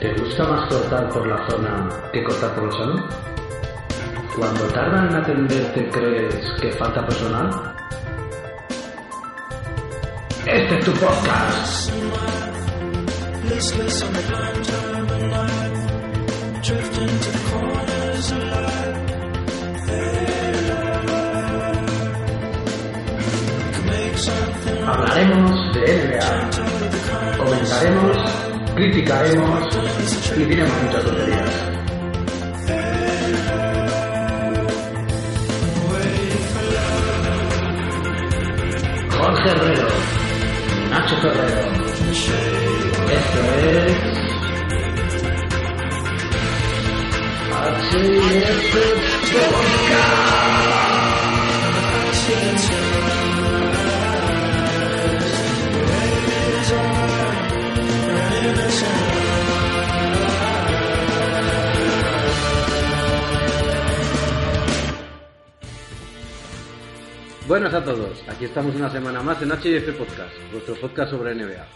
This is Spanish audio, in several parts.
¿Te gusta más cortar por la zona que cortar por el salón? Cuando tardan en atenderte crees que falta personal? Este es tu podcast. Hablaremos de NBA. Comentaremos, criticaremos y diremos muchas tonterías. Jorge Herrero, Nacho Ferrero. Esto es. HF Buenas a todos, aquí estamos una semana más en HIF Podcast, vuestro podcast sobre NBA.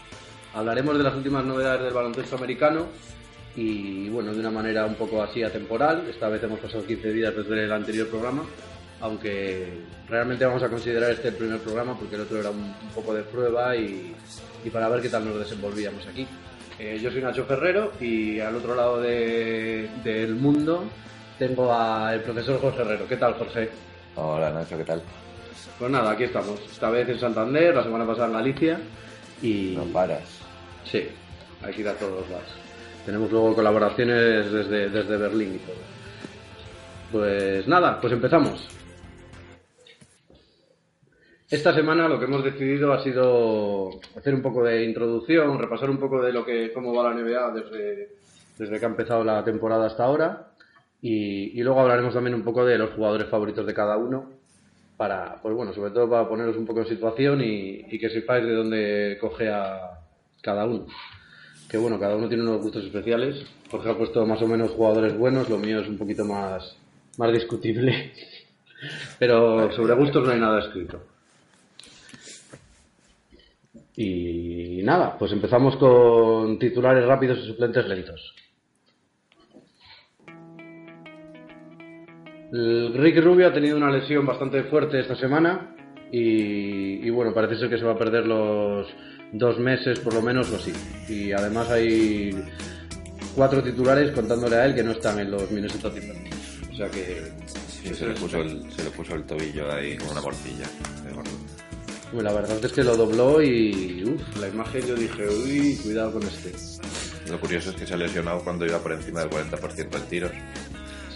Hablaremos de las últimas novedades del baloncesto americano y bueno, de una manera un poco así atemporal. Esta vez hemos pasado 15 días desde el anterior programa, aunque realmente vamos a considerar este el primer programa porque el otro era un, un poco de prueba y, y para ver qué tal nos desenvolvíamos aquí. Eh, yo soy Nacho Ferrero y al otro lado de- del mundo tengo al profesor Jorge Herrero. ¿Qué tal, Jorge? Hola Nacho, ¿qué tal? Pues nada, aquí estamos. Esta vez en Santander, la semana pasada en Galicia. Y. No paras. Sí, hay que ir a todos lados. Tenemos luego colaboraciones desde, desde Berlín y todo. Pues nada, pues empezamos. Esta semana lo que hemos decidido ha sido hacer un poco de introducción, repasar un poco de lo que cómo va la NBA desde, desde que ha empezado la temporada hasta ahora y, y luego hablaremos también un poco de los jugadores favoritos de cada uno para, pues bueno, sobre todo para poneros un poco en situación y, y que sepáis de dónde coge a cada uno. Que bueno, cada uno tiene unos gustos especiales. Jorge ha puesto más o menos jugadores buenos, lo mío es un poquito más, más discutible. Pero sobre gustos no hay nada escrito. Y nada, pues empezamos con titulares rápidos y suplentes lentos. Rick Rubio ha tenido una lesión bastante fuerte esta semana y, y bueno, parece ser que se va a perder los dos meses por lo menos o así. Y además hay cuatro titulares contándole a él que no están en los Minnesota Timberwolves. O sea que Sí, se, le puso el, se le puso el tobillo ahí con una morcilla. la verdad es que lo dobló y uf, la imagen yo dije, uy, cuidado con este. Lo curioso es que se ha lesionado cuando iba por encima del 40% en tiros.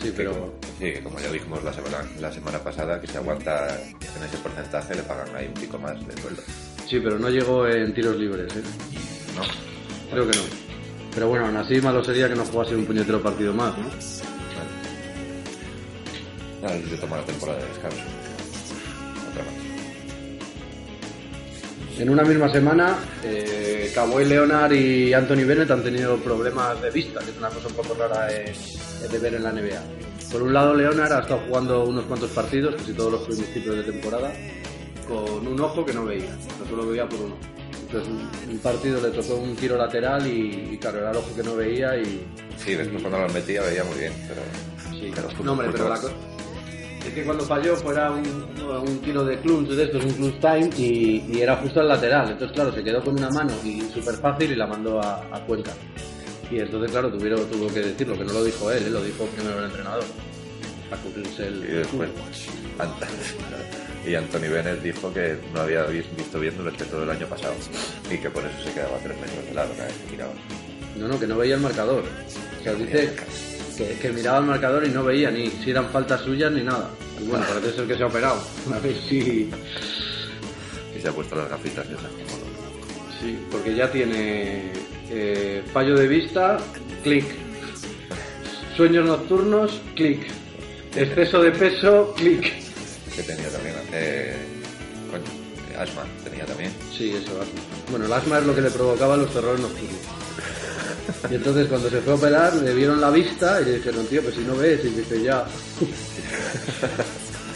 Sí, Que pero como- sí, que como ya dijimos la semana, la semana pasada, que si aguanta en ese porcentaje le pagan ahí un pico más de sueldo. sí, pero no llegó en tiros libres, ¿eh? ¿No? Creo que no. Pero bueno, aún así malo sería que no jugase un puñetero partido más, ¿no? Vale. Ahora se toma la temporada de descanso. En una misma semana, eh, Kawhi Leonard y Anthony Bennett han tenido problemas de vista, que es una cosa un poco rara de ver en la NBA. Por un lado, Leonard ha estado jugando unos cuantos partidos, casi todos los principios de temporada, con un ojo que no veía, no solo veía por uno. Entonces, un, partido le tocó un tiro lateral y, y claro, era el ojo que no veía y... Sí, después cuando lo metía veía muy bien, pero... Sí, pero no, hombre, pero la Es que cuando falló fuera un, un tiro de clutch de estos, un clutch time, y, y era justo al lateral. Entonces, claro, se quedó con una mano y súper fácil y la mandó a, a Cuenca. Y entonces, claro, tuvieron, tuvo que decirlo, que no lo dijo él, ¿eh? lo dijo primero el entrenador. Para cumplirse el... Y después, y Anthony Bennett dijo que no había vis- visto bien durante todo el año pasado y que por eso se quedaba tres metros de lado cada vez que tiraba. No, no, que no veía el marcador. O sea, dice que, que miraba el marcador y no veía ni si eran faltas suyas ni nada. Y bueno, parece ser que se ha operado. A ver si... Y se ha puesto las gafitas esas como loco. Sí, porque ya tiene eh, fallo de vista, clic. Sueños nocturnos, clic. Exceso de peso, clic. que tenía también eh, coño, asma tenía también Sí, eso, asma. Bueno, el asma es lo que le provocaba los terrores nocturnos. Y entonces cuando se fue a operar le vieron la vista y le dijeron, tío, pues si no ves, y dice, ya.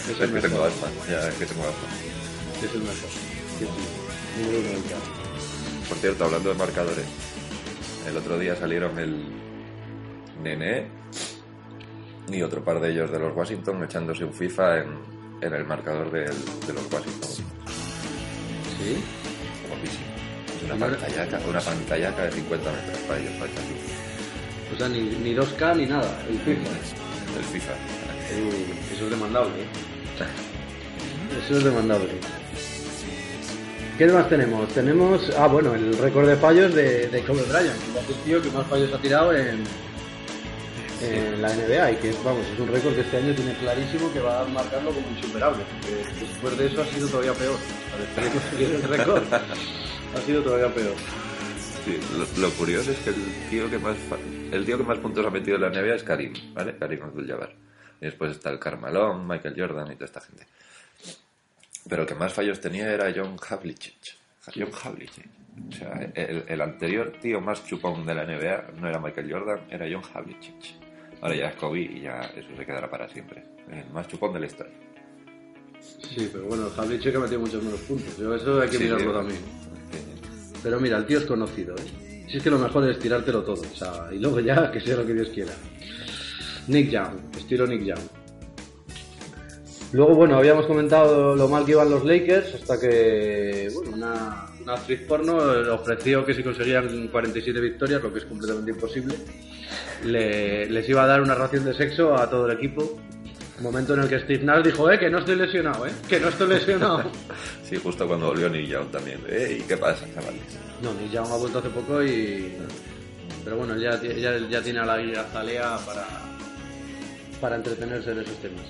es que tengo ya es que tengo asma Es el mejor. Sí, sí. Por cierto hablando de marcadores el otro día salieron el Nene y otro par de ellos de los Washington echándose un FIFA en, en el marcador del- de los Washington. Sí. Guapísimo. Una pantallaca, una pantallaca de 50 metros para ellos, para luz. O sea, ni, ni 2K ni nada. El FIFA. El FIFA. Eso es demandable. ¿eh? Eso es demandable. ¿Qué más tenemos? Tenemos, ah, bueno, el récord de fallos de, de Kobe Bryant, que es el tío que más fallos ha tirado en, en la NBA y que es, vamos, es un récord que este año tiene clarísimo que va a marcarlo como insuperable. después de eso ha sido todavía peor. De conseguir el récord ha sido todavía peor. Sí, lo, lo curioso es que el tío que más el tío que más puntos ha metido en la NBA es Karim, ¿vale? Karim Abdul-Jabbar. Y después está el Carmalón, Michael Jordan y toda esta gente. Pero el que más fallos tenía era John Havlicek. John Havlicek. O sea, el, el anterior tío más chupón de la NBA no era Michael Jordan, era John Havlicek. Ahora ya es Kobe y ya eso se quedará para siempre. El más chupón de la historia. Sí, pero bueno, Havlicek ha metido muchos menos puntos. Yo eso hay que Sí, mirarlo sí. también. Pero mira, el tío es conocido, ¿eh? Si es que lo mejor es tirártelo todo, o sea, y luego ya que sea lo que Dios quiera. Nick Young, estilo Nick Young. Luego, bueno, habíamos comentado lo mal que iban los Lakers, hasta que, bueno, una, una actriz porno ofreció que si conseguían 47 victorias, lo que es completamente imposible, le- les iba a dar una ración de sexo a todo el equipo. Momento en el que Steve Nash dijo, eh, que no estoy lesionado, eh, que no estoy lesionado. Sí, justo cuando volvió Nick Young también. ¿Eh? ¿Y qué pasa, chavales? No, Nick Young ha vuelto hace poco y... Pero bueno, ya, ya, ya tiene a la guía Zalea para, para entretenerse en esos temas.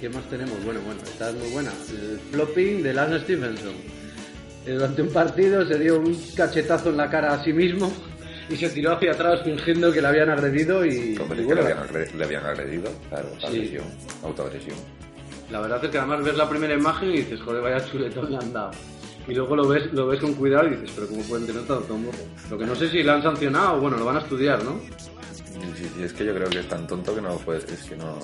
¿Qué más tenemos? Bueno, bueno, esta es muy buena. El flopping de Lance Stevenson. Eh, Durante un partido se dio un cachetazo en la cara a sí mismo y se tiró hacia atrás fingiendo que le habían agredido y, Hombre, y que le, habían le habían agredido, claro, Sí. agresión, autoagresión. La verdad es que además ves la primera imagen y dices, joder, vaya chuletón le han dado. Y luego lo ves, lo ves con cuidado y dices, pero ¿cómo pueden tener tanto morro? Lo que no sé si le han sancionado, bueno, lo van a estudiar, ¿no? Sí, sí, es que yo creo que es tan tonto que no puede, es que no,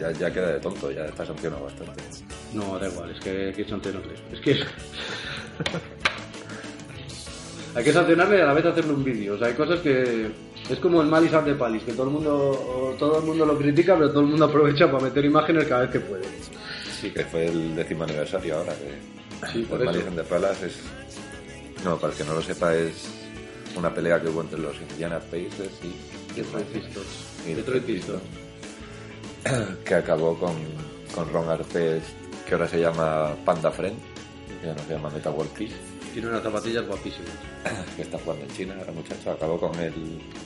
ya, ya queda de tonto, ya está sancionado bastante. No, da igual, es que que sancionarle. Es que... hay que sancionarle y a la vez hacerle un vídeo. O sea, hay cosas que... Es como el Malice at the Palace, que todo el mundo todo el mundo lo critica, pero todo el mundo aprovecha para meter imágenes cada vez que puede. Sí, que fue el décimo aniversario ahora, que Sí, por el. Madison de Palace es... No, para el que no lo sepa, es una pelea que hubo entre los Indiana Pacers y... Detroit Pistons. y Detroit Pistons. que acabó con, con Ron Artest, que ahora se llama Panda Friend, que ya no se llama Meta World Peace, Tiene unas zapatillas guapísimas. que está jugando en China, ahora muchacho, acabó con el,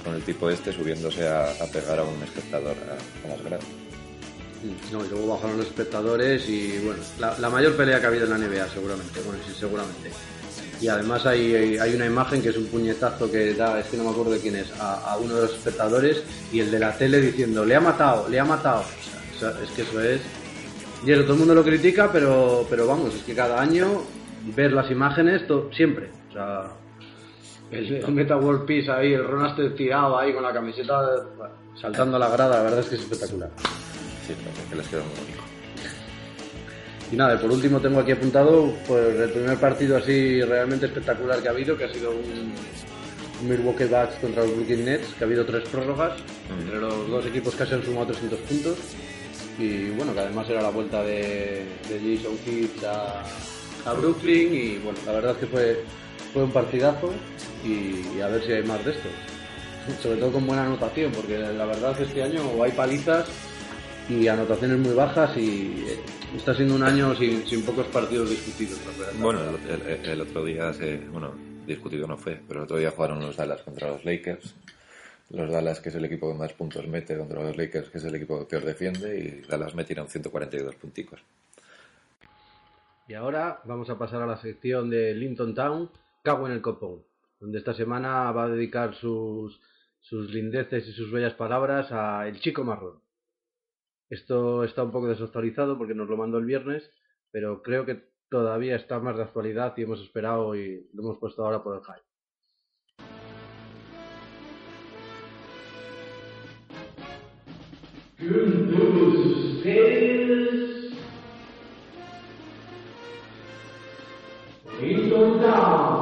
con el tipo este subiéndose a, a pegar a un espectador a, a las gradas. No, y luego bajaron los espectadores y bueno, la, la mayor pelea que ha habido en la NBA seguramente, bueno, sí, seguramente. Y además hay, hay, hay una imagen que es un puñetazo que da, es que no me acuerdo de quién es, a, a uno de los espectadores y el de la tele diciendo, le ha matado, le ha matado. O sea, es que eso es... Y eso, todo el mundo lo critica, pero, pero vamos, es que cada año ver las imágenes, to- siempre. O sea, el, el Meta World Peace ahí, el Ron Artest tirado ahí con la camiseta, bueno, saltando a la grada, la verdad es que es espectacular. Sí, que les quedó muy. Y nada, por último tengo aquí apuntado pues, el primer partido así realmente espectacular que ha habido, que ha sido un, un Milwaukee Bucks contra los Brooklyn Nets, que ha habido tres prórrogas, entre los dos equipos casi han sumado 300 puntos. Y bueno, que además era la vuelta de, de Jason Kidd a, a Brooklyn y bueno, la verdad es que fue, fue un partidazo y, a ver si hay más de estos. Sobre todo con buena anotación, porque la verdad es que este año hay palizas y anotaciones muy bajas y eh, está siendo un año sin, sin pocos partidos discutidos. Bueno, el, el- el otro día se, bueno, discutido no fue, pero el otro día jugaron los Dallas contra los Lakers. Los Dallas, que es el equipo que más puntos mete, contra los Lakers, que es el equipo que peor defiende, y Dallas metieron 142 punticos. Y ahora vamos a pasar a la sección de Linton Town, Cago en el Copón, donde esta semana va a dedicar sus, sus lindeces y sus bellas palabras a El Chico Marrón. Esto está un poco desactualizado porque nos lo mandó el viernes, pero creo que todavía está más de actualidad y hemos esperado y lo hemos puesto ahora por el hype. Hola,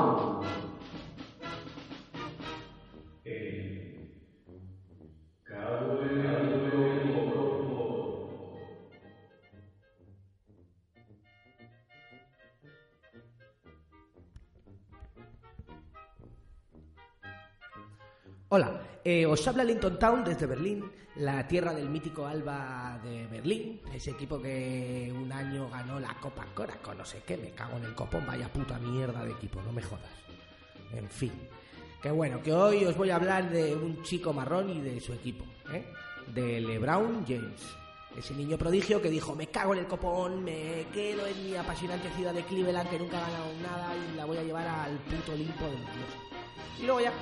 eh, os habla Linton Town desde Berlín, la tierra del mítico Alba de Berlín, ese equipo que un año ganó la Copa Coraco, no sé qué, me cago en el copón, vaya puta mierda de equipo, no me jodas. En fin, que bueno, que hoy os voy a hablar de un chico marrón y de su equipo, ¿eh? de LeBron James. Ese niño prodigio que dijo, me cago en el copón, me quedo en mi apasionante ciudad de Cleveland que nunca ha ganado nada y la voy a llevar al puto limpo del dios. Y luego ya,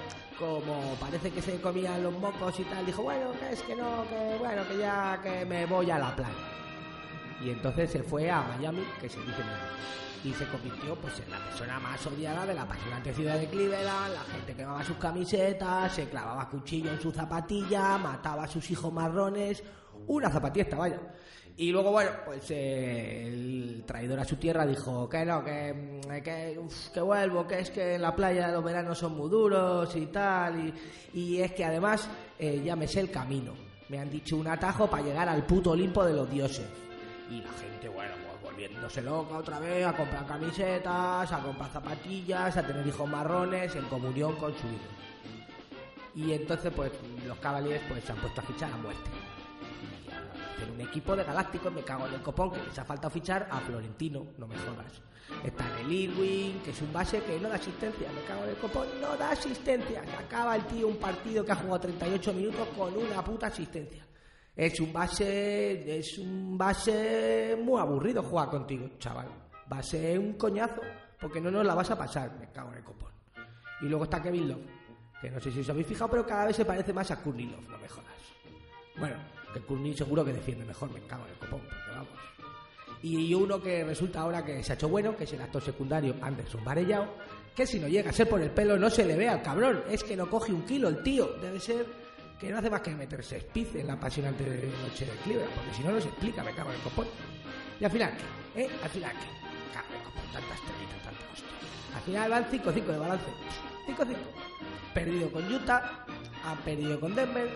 como parece que se comían los mocos y tal, dijo, bueno, que es que no, que bueno, que ya que me voy a la playa. Y entonces se fue a Miami, que se dice y se convirtió pues en la persona más odiada de la apasionante ciudad de Cleveland, la gente quemaba sus camisetas, se clavaba cuchillo en su zapatilla, mataba a sus hijos marrones, una zapatilla vaya. Y luego, bueno, pues eh, el traidor a su tierra dijo que no, que, que, uf, que vuelvo, que es que en la playa los veranos son muy duros y tal, y, y es que además eh, ya me sé el camino. Me han dicho un atajo para llegar al puto Olimpo de los dioses. Y la gente, bueno, pues volviéndose loca otra vez, a comprar camisetas, a comprar zapatillas, a tener hijos marrones en comunión con su hijo. Y entonces, pues, los Cavaliers pues, se han puesto a fichar a muerte hacer un equipo de galácticos, me cago en el copón, que les ha faltado fichar a Florentino, no me jodas. Está el Irwin, que es un base que no da asistencia, me cago en el copón, no da asistencia. Se acaba el tío un partido que ha jugado 38 minutos con una puta asistencia. Es un base, es un base muy aburrido jugar contigo, chaval. Va a ser un coñazo, porque no nos la vas a pasar, me cago en el copón. Y luego está Kevin Love, que no sé si os habéis fijado, pero cada vez se parece más a Courtney Love, no me jodas. Bueno, que Courtney seguro que defiende mejor, me cago en el copón, porque vamos. Y uno que resulta ahora que se ha hecho bueno, que es el actor secundario Anderson Varellao, que si no llega a ser por el pelo no se le ve al cabrón, es que no coge un kilo el tío, debe ser que no hace más que meterse espiz en la apasionante noche de Cleveland, porque si no, no se explica, me cago en el copón. Y al final, ¿qué? ¿Eh? Al final, ¿qué? Cago en el copón, tanta estrellita, tanta hostia. Al final van 5-5 de balance. 5-5. Perdido con Utah, han perdido con Denver,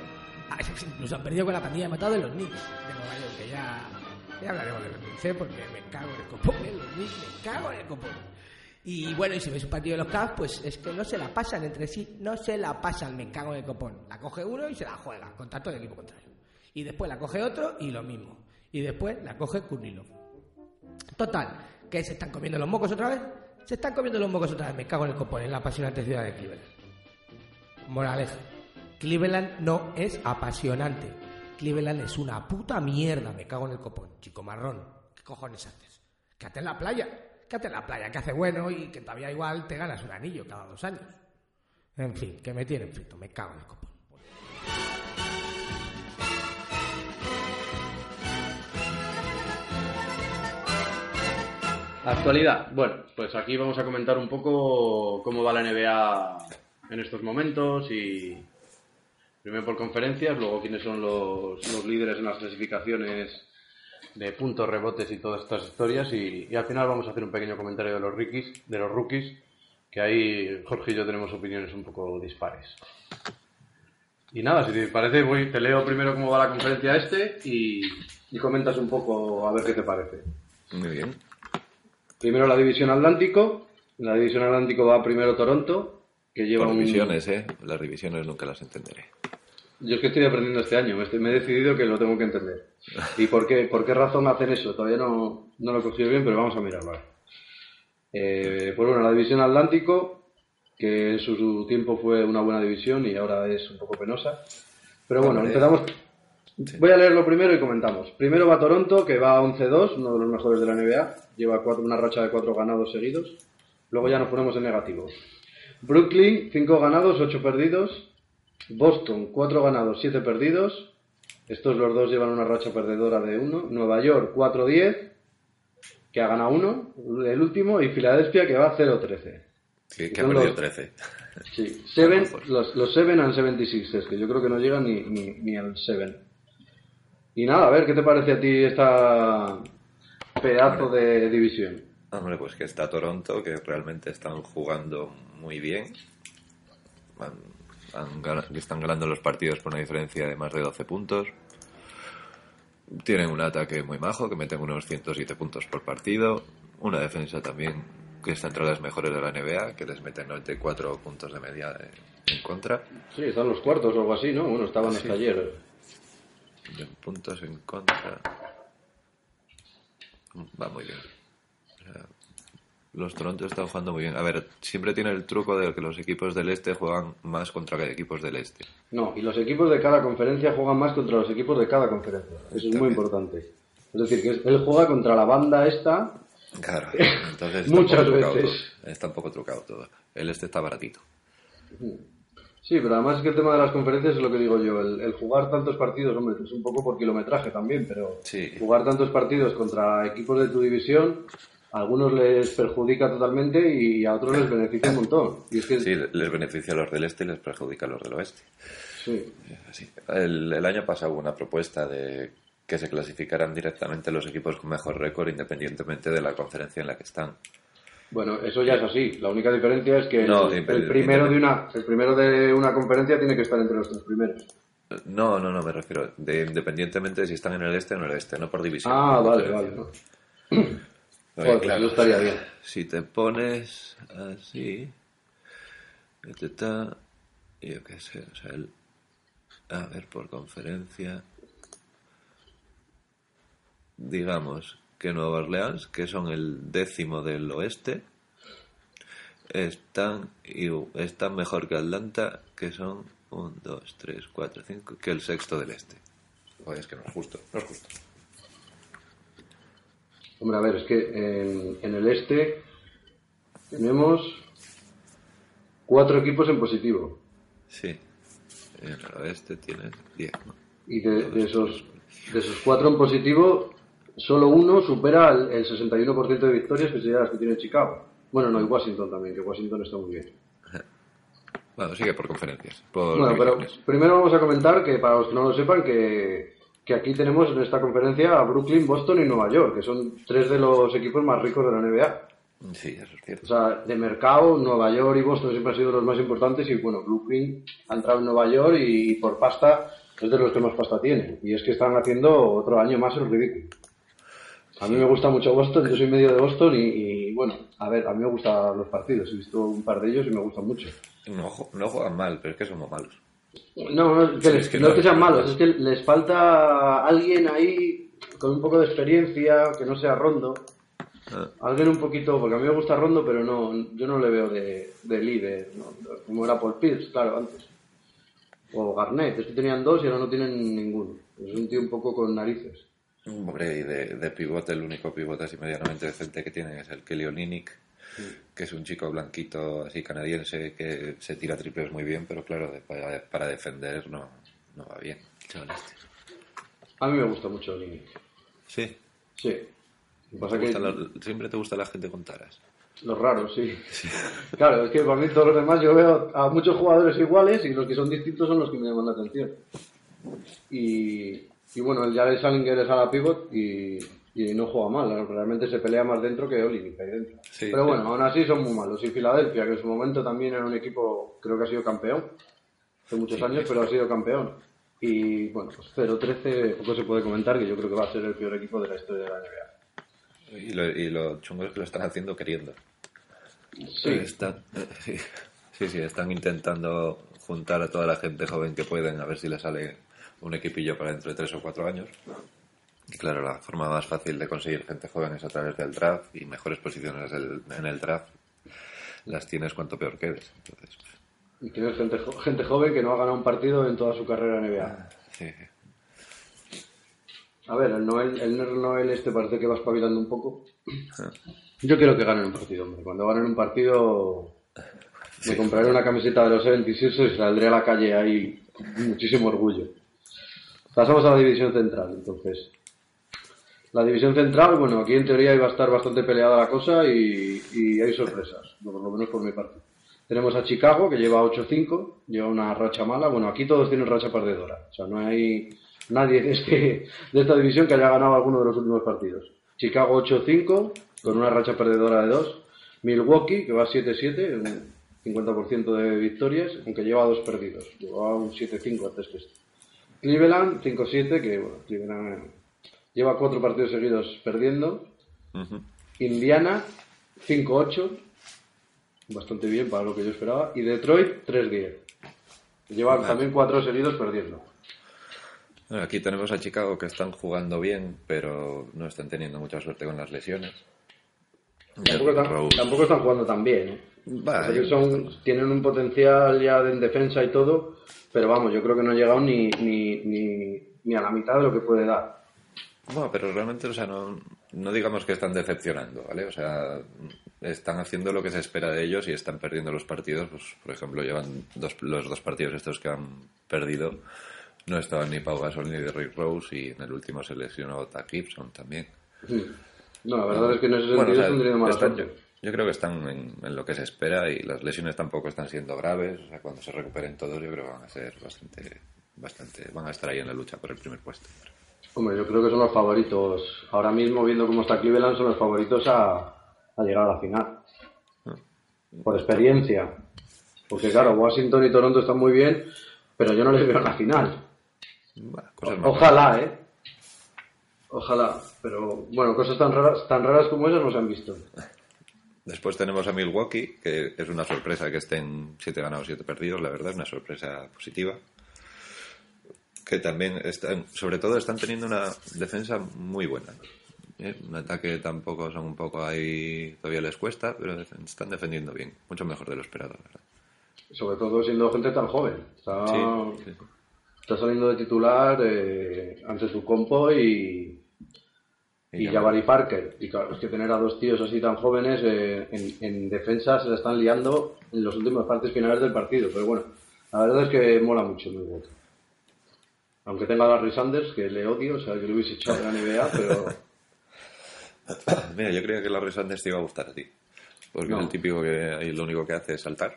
incluso han perdido con la pandilla de matado de los Knicks de Nueva York, que ya, ya hablaremos de los Knicks, ¿eh? porque me cago en el copón, ¿eh? los Knicks, me cago en el copón. Y bueno, y si ves un partido de los Cavs, pues es que no se la pasan entre sí, no se la pasan, me cago en el copón. La coge uno y se la juega, con tanto del equipo contrario. Y después la coge otro y lo mismo. Y después la coge Kurnilov. Total, que se están comiendo los mocos otra vez. Se están comiendo los mocos otra vez, me cago en el copón, en la apasionante ciudad de Cleveland. Moraleja. Cleveland no es apasionante. Cleveland es una puta mierda. Me cago en el copón. Chico marrón. ¿Qué cojones haces? Quédate en la playa. Quédate en la playa, que hace bueno y que todavía igual te ganas un anillo cada dos años. En fin, que me tienen frito. Me cago en el copón. Actualidad. Bueno, pues aquí vamos a comentar un poco cómo va la NBA en estos momentos y primero por conferencias, luego quiénes son los, los líderes en las clasificaciones de puntos, rebotes y todas estas historias y, y al final vamos a hacer un pequeño comentario de los rookies, de los rookies, que ahí Jorge y yo tenemos opiniones un poco dispares. Y nada, si te parece, voy, te leo primero cómo va la conferencia este y, y comentas un poco a ver qué te parece. Muy bien. Primero la división Atlántico. En la división Atlántico va primero Toronto, que lleva Por un... divisiones, ¿eh? Las divisiones nunca las entenderé. Yo es que estoy aprendiendo este año, me, estoy- me he decidido que lo tengo que entender. ¿Y por qué, por qué razón hacen eso? Todavía no, no lo he cogido bien, pero vamos a mirarlo. ahora. Eh, pues bueno, la división Atlántico, que en su, su tiempo fue una buena división y ahora es un poco penosa. Pero bueno, empezamos. Voy a leerlo primero y comentamos. Primero va Toronto, que va 11-2, uno de los mejores de la NBA. Lleva cuatro- una racha de cuatro ganados seguidos. Luego ya nos ponemos en negativo. Brooklyn, 5 ganados, 8 perdidos. Boston, 4 ganados, 7 perdidos. Estos los dos llevan una racha perdedora de 1. Nueva York, 4-10, que ha ganado 1, el último. Y Filadelfia, que va 0-13. Que, que ha perdido los- 13. Sí, seven, pues. los, los 7 and 76 que yo creo que no llegan ni, ni, ni al 7. Y nada, a ver, ¿qué te parece a ti esta pedazo de división? Hombre, pues que está Toronto, que realmente están jugando muy bien. Han- han gana- están ganando los partidos por una diferencia de más de 12 puntos. Tienen un ataque muy majo, que meten unos 107 puntos por partido. Una defensa también que está entre las mejores de la NBA, que les mete 94 puntos de media en contra. Sí, están los cuartos o algo así, ¿no? Bueno, estaban hasta ayer. En puntos en contra. Va muy bien. Los Toronto están jugando muy bien. A ver, siempre tiene el truco de que los equipos del este juegan más contra equipos del este. No, y los equipos de cada conferencia juegan más contra los equipos de cada conferencia. Eso es muy importante. Es decir, que él juega contra la banda esta. Claro, entonces Muchas veces. todo. Está un poco trucado todo. El este está baratito. Sí, pero además es que el tema de las conferencias es lo que digo yo. El, el jugar tantos partidos, hombre, es un poco por kilometraje también, pero Sí. jugar tantos partidos contra equipos de tu división, a algunos les perjudica totalmente y a otros les beneficia un montón. Y es que, Sí, les beneficia a los del este y les perjudica a los del oeste. sí. Sí. El, el año pasado hubo una propuesta de que se clasificaran directamente los equipos con mejor récord independientemente de la conferencia en la que están. Bueno, eso ya es así. La única diferencia es que No, el, primero de una, el primero de una conferencia tiene que estar entre los tres primeros. No, no, no, me refiero. De, independientemente de si están en el este o en el este, no por división. Ah, por vale, conferencia. Porque, estaría bien. Si te pones así, ta, ta, yo qué sé, o sea, el, a ver, por conferencia, digamos que Nueva Orleans, que son el décimo del oeste, están, están mejor que Atlanta, que son un, dos, tres, cuatro, cinco, que el sexto del este. Es que no es justo, no es justo. Hombre, a ver, es que en, en el este tenemos cuatro equipos en positivo. Sí, en el oeste tienes diez, ¿no? Y de, de esos, de esos cuatro en positivo, solo uno supera el, el 61% de victorias que serían las que tiene Chicago. Bueno, no, y Washington también, que Washington está muy bien. Bueno, sigue por conferencias. Por Bueno, pero primero vamos a comentar que para los que no lo sepan, que, que aquí tenemos en esta conferencia a Brooklyn, Boston y Nueva York, que son tres de los equipos más ricos de la NBA. Sí, eso es O cierto. sea, de mercado, Nueva York y Boston siempre han sido los más importantes y bueno, Brooklyn ha entrado en Nueva York y por pasta es de los que más pasta tienen. Y es que están haciendo otro año más el ridículo. A mí me gusta mucho Boston, yo soy medio de Boston y, y, bueno, a ver, a mí me gustan los partidos, he visto un par de ellos y me gustan mucho. No, no juegan mal, pero es que somos malos. No, no, es que, Sí, les- es que no no, es que sean malos, es que les falta alguien ahí con un poco de experiencia, que no sea Rondo. Ah, Alguien un poquito, porque a mí me gusta Rondo, pero no, yo no le veo de, de líder, ¿no? como era Paul Pierce, claro, antes. O Garnett, es que tenían dos y ahora no tienen ninguno. Es un tío un poco con narices. Hombre, y de, de pivote, el único pivote así medianamente decente que tienen es el Kelly Que es un chico blanquito así canadiense que se tira triples muy bien, pero claro, para, para defender no, no va bien. A mí me gusta mucho Lini. Sí. Sí. Pasa que la- siempre te gusta la gente con taras. los raros, sí. Claro, es que para mí todos los demás yo veo a muchos jugadores iguales y los que son distintos son los que me llaman la atención. Y, y bueno, el Jared Salinger es a la pivot y, y no juega mal, realmente se pelea más dentro que Olinik ahí dentro. Sí, Pero bueno, sí. aún así son muy malos. Y Filadelfia, que en su momento también era un equipo, creo que ha sido campeón, hace muchos años, pero ha sido campeón. Y bueno, pues 0-13, poco se puede comentar, que yo creo que va a ser el peor equipo de la historia de la NBA. Y lo, y lo chungo es que lo están haciendo queriendo. Sí, Están, sí, sí, están intentando juntar a toda la gente joven que pueden a ver si le sale un equipillo para dentro de tres o cuatro años. Y claro, la forma más fácil de conseguir gente joven es a través del draft y mejores posiciones en el draft las tienes cuanto peor quedes. Entonces, y tienes gente, jo- gente joven que no ha ganado un partido en toda su carrera en NBA. sí, A ver, el Noel, el Noel este parece que va espabilando un poco. Yo quiero que ganen un partido, hombre. Cuando ganen un partido me compraré una camiseta de los 76 y saldré a la calle ahí con muchísimo orgullo. Pasamos a la división central, entonces. La división central, bueno, aquí en teoría iba a estar bastante peleada la cosa y, y hay sorpresas, por lo menos por mi parte. Tenemos a Chicago, que lleva 8-5, lleva una racha mala. Bueno, aquí todos tienen racha perdedora. O sea, no hay nadie de, este, de esta división que haya ganado alguno de los últimos partidos. Chicago 8-5, con una racha perdedora de 2. Milwaukee, que va 7-7, un 50% de victorias, aunque lleva dos perdidos. Lleva un 7-5 antes que esto. Cleveland 5-7, que bueno, Cleveland lleva cuatro partidos seguidos perdiendo. Indiana 5-8, bastante bien para lo que yo esperaba. Y Detroit, 3-10. Llevan también cuatro seguidos perdiendo. Bueno, Aquí tenemos a Chicago que están jugando bien, pero no están teniendo mucha suerte con las lesiones. Tampoco están, Rose- tampoco están jugando tan bien. ¿eh? Va, Porque yo- son, tienen un potencial ya de en defensa y todo, pero vamos, yo creo que no han llegado ni, ni, ni, ni a la mitad de lo que puede dar. Bueno, pero realmente, o sea, no, no digamos que están decepcionando, ¿vale? O sea, están haciendo lo que se espera de ellos y están perdiendo los partidos. Pues, por ejemplo, llevan dos, los dos partidos estos que han perdido. No estaban ni Pau Gasol ni Derrick Rose y en el último se lesionó Tack Gibson también. No, la verdad es que en ese sentido Bueno, o sea, teniendo mala están- yo creo que están en, en lo que se espera y las lesiones tampoco están siendo graves. O sea, cuando se recuperen todos, yo creo que van a ser bastante, bastante, van a estar ahí en la lucha por el primer puesto. Hombre, yo creo que son los favoritos. Ahora mismo, viendo cómo está Cleveland, son los favoritos a, a llegar a la final. Por experiencia. Porque claro, Washington y Toronto están muy bien, pero yo no les veo en la final. Bueno, cosas más Ojalá, ¿eh? Ojalá. Pero bueno, cosas tan raras, tan raras como esas no se han visto. Después tenemos a Milwaukee, que es una sorpresa que estén 7 ganados, 7 perdidos, la verdad, una sorpresa positiva. Que también están, sobre todo están teniendo una defensa muy buena. ¿eh? Un ataque tampoco son un poco ahí, todavía les cuesta, pero están defendiendo bien, mucho mejor de lo esperado, verdad. Sobre todo siendo gente tan joven. Está, Sí, sí. está saliendo de titular eh, ante su compo y, y Y Jabari Parker. Y claro, es que tener a dos tíos así tan jóvenes eh, en, en defensa se la están liando en las últimas partes finales del partido. Pero bueno, la verdad es que mola mucho Milwaukee. Aunque tenga a Larry Sanders, que le odio, o sea, que lo hubiese echado de la NBA, pero Mira, yo creía que la Sanders te iba a gustar a ti. Porque No. es el típico que ahí lo único que hace es saltar.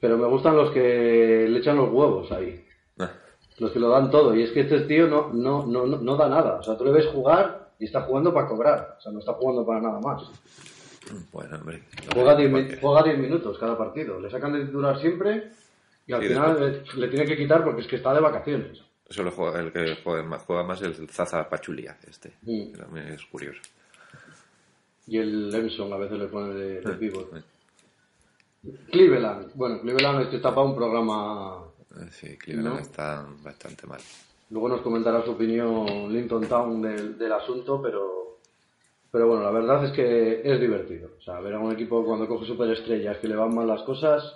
pero me gustan los que le echan los huevos ahí. Ah, Los que lo dan todo. Y es que este tío no, no, no, no, da nada. O sea, tú le ves jugar y está jugando para cobrar. O sea, no está jugando para nada más. Bueno, hombre. Juega 10 porque- mi- juega 10 minutos cada partido. Le sacan de titular siempre y al Sí, final le, le tiene que quitar porque es que está de vacaciones. Solo juega, el que juega más, juega más es el Zaza Pachulia, este. Mm. Que también es curioso. Y el Lemson a veces le pone de, de pivot. Eh, Cleveland. Bueno, Cleveland este está para un programa... eh, Sí, Cleveland ¿No? está bastante mal. Luego nos comentará su opinión Linton Town del, del asunto, pero, pero bueno, la verdad es que es divertido. O sea, ver a un equipo cuando coge superestrellas que le van mal las cosas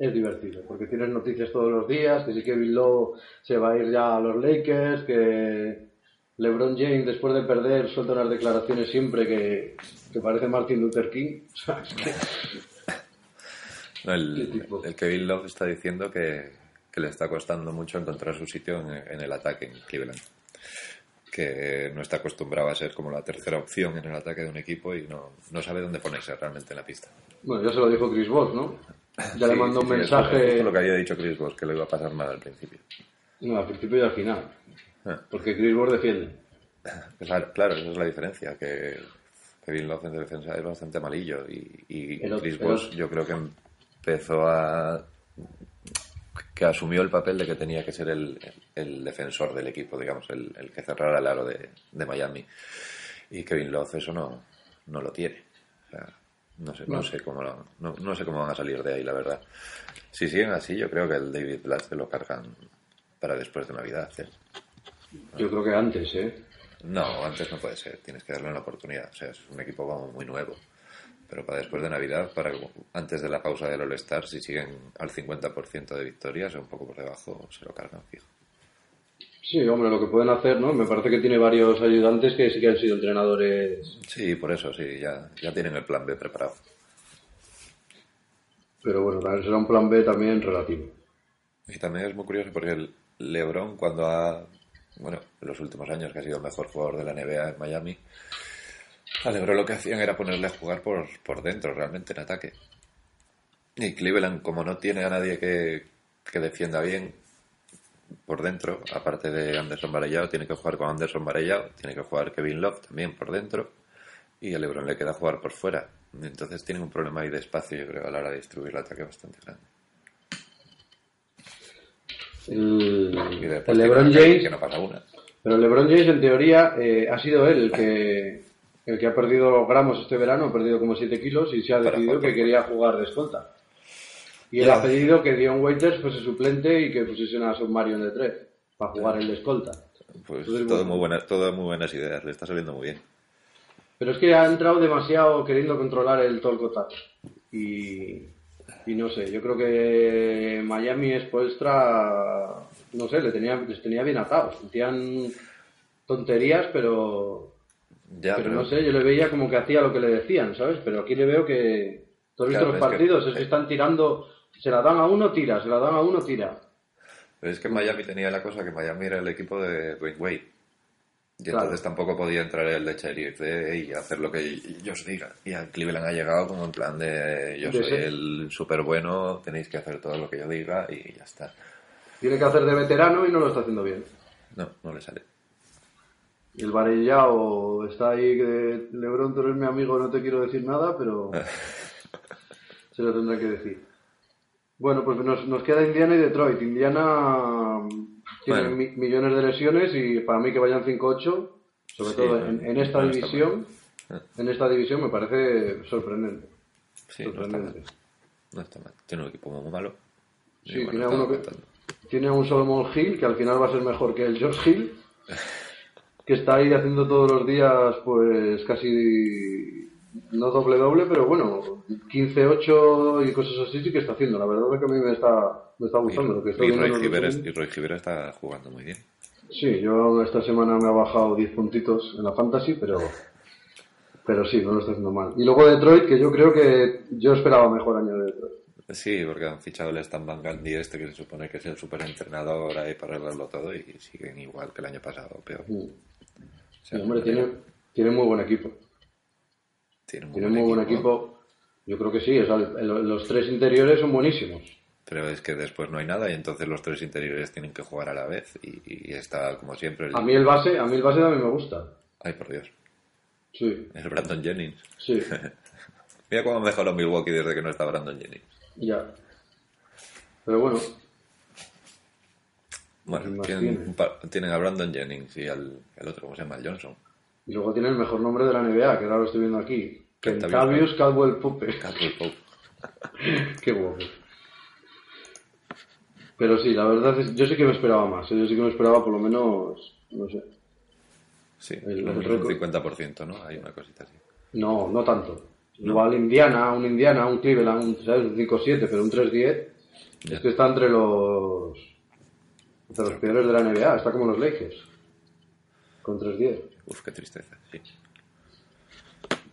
es divertido, porque tienes noticias todos los días, que si Kevin Lowe se va a ir ya a los Lakers, que LeBron James después de perder suelta unas declaraciones siempre que, que parece Martin Luther King. Que- No, ¿Qué el, el Kevin Love está diciendo que, que le está costando mucho encontrar su sitio en, en el ataque en Cleveland. Que no está acostumbrado a ser como la tercera opción en el ataque de un equipo y no, no sabe dónde ponerse realmente en la pista. bueno, ya se lo dijo Chris Bosh, ¿no? Ya le mandó sí, un mensaje es lo que había dicho Chris Bosh, que le iba a pasar mal al principio. no, al principio y al final, Ah. porque Chris Bosh defiende. Claro, claro, esa es la diferencia, que Kevin Love en defensa es bastante malillo y, Chris Bosh yo creo que empezó a... que asumió el papel de que tenía que ser el, el defensor del equipo, digamos, el, el que cerrara el aro de, de Miami. Y Kevin Love eso no, no lo tiene. O sea, no sé, no, sé cómo lo- no, no sé cómo van a salir de ahí, la verdad. Si siguen así, yo creo que el David Blatt se lo cargan para después de Navidad. ¿eh? Yo creo que antes, ¿eh? No, antes no puede ser. Tienes que darle una oportunidad. O sea, es un equipo como muy nuevo. Pero para después de Navidad, para antes de la pausa del All-Star, si siguen al 50% de victorias o un poco por debajo, se lo cargan fijo. Sí, hombre, lo que pueden hacer, ¿no? Me parece que tiene varios ayudantes que sí que han sido entrenadores, Sí, por eso, sí, ya, ya tienen el plan B preparado. pero bueno, también será un plan B también relativo. Y también es muy curioso porque el LeBron, cuando ha, bueno, en los últimos años que ha sido el mejor jugador de la NBA en Miami, a LeBron lo que hacían era ponerle a jugar por, por dentro, realmente en ataque. Y Cleveland, como no tiene a nadie que, que defienda bien por dentro, aparte de Anderson Varellao, tiene que jugar con Anderson Varellao, tiene que jugar Kevin Love también por dentro, y a LeBron le queda jugar por fuera. Entonces tienen un problema ahí de espacio, yo creo, a la hora de distribuir el ataque bastante grande. El, Y después el LeBron James, que no pasa una. pero el LeBron James en teoría eh, ha sido él el que el que ha perdido gramos este verano, ha perdido como 7 kilos y se ha decidido que quería jugar de escolta. Y él ha pedido que Dion Waiters fuese suplente y que pusiesen a Submarion de 3 para jugar el de escolta. Pues Entonces, todo bueno. muy, buena, todo muy buenas ideas, le está saliendo muy bien. Pero es que ha entrado demasiado queriendo controlar el Tolkotat. Y, y no sé, yo creo que Miami Spoelstra, no sé, le tenía, les tenía bien atados. Hacían tonterías, pero, Ya, pero no sé, yo le veía como que hacía lo que le decían, ¿sabes? Pero aquí le veo que todos Claro, estos es que- partidos es que están tirando, se la dan a uno, tira, se la dan a uno, tira. Pero es que Miami tenía la cosa que Miami era el equipo de Dwayne Wade. Y Claro. entonces tampoco podía entrar el de sheriff de y hacer lo que yo os diga. Y a Cleveland ha llegado como en plan de yo soy el súper bueno, tenéis que hacer todo lo que yo diga y ya está. Tiene que hacer de veterano y no lo está haciendo bien. No, no le sale. Y el varillao está ahí que Lebron, tú eres mi amigo, no te quiero decir nada, pero se lo tendrá que decir. Bueno, pues nos, nos queda Indiana y Detroit. Indiana mm, tiene Bueno. mi- millones de lesiones y para mí que vayan 5-8, sobre Sí, todo no, en, en esta no división, mal. en esta división me parece sorprendente. Sí, no está mal. sorprendente. No está mal. Tiene un equipo muy malo. Sí, bueno, tiene, uno que, tiene un Solomon Hill que al final va a ser mejor que el George Hill, que está ahí haciendo todos los días, pues casi no doble doble, pero bueno, 15-8 y cosas así sí que está haciendo. La verdad es que a mí me está, me está gustando lo que Y, estoy y Roy resúmenes. y Roy está jugando muy bien. Sí, yo esta semana me ha bajado 10 puntitos en la fantasy, pero pero sí, no lo está haciendo mal. Y luego Detroit, que yo creo que yo esperaba mejor año de Detroit. Sí, porque han fichado el Stan Van Gundy este que se supone que es el superentrenador ahí para arreglarlo todo y siguen igual que el año pasado, peor. Mm. O Sí, sea, hombre, tiene, tiene muy buen equipo. Tiene un Tiene muy buen equipo. Yo creo que sí, o sea, los tres interiores son buenísimos. Pero es que después no hay nada y entonces los tres interiores tienen que jugar a la vez y, y está como siempre el... A mí el base, a mí el base también me gusta. Ay, por Dios. Sí, El Brandon Jennings. sí, Mira cómo ha mejorado Milwaukee desde que no está Brandon Jennings. ya. Pero bueno, Bueno, ¿Quién más tienen, tienen a Brandon Jennings y al el otro, ¿cómo se llama? El Johnson. Y luego tiene el mejor nombre de la NBA, que ahora lo estoy viendo aquí. Kentavious Caldwell Pope. Caldwell Pope. Qué guapo. Pero sí, la verdad es, yo sí que me esperaba más. ¿eh? Yo sí que me esperaba por lo menos, no sé. Sí, El- un el récord. 50%, ¿no? Hay una cosita así. No, no tanto. Igual Indiana, un Indiana, un Cleveland, un, ¿sabes? un 5-7, pero un 3-10. Ya. Es que está entre los entre los peores de la NBA, está como los Lakers. Con 3-10. Uf, qué tristeza, sí.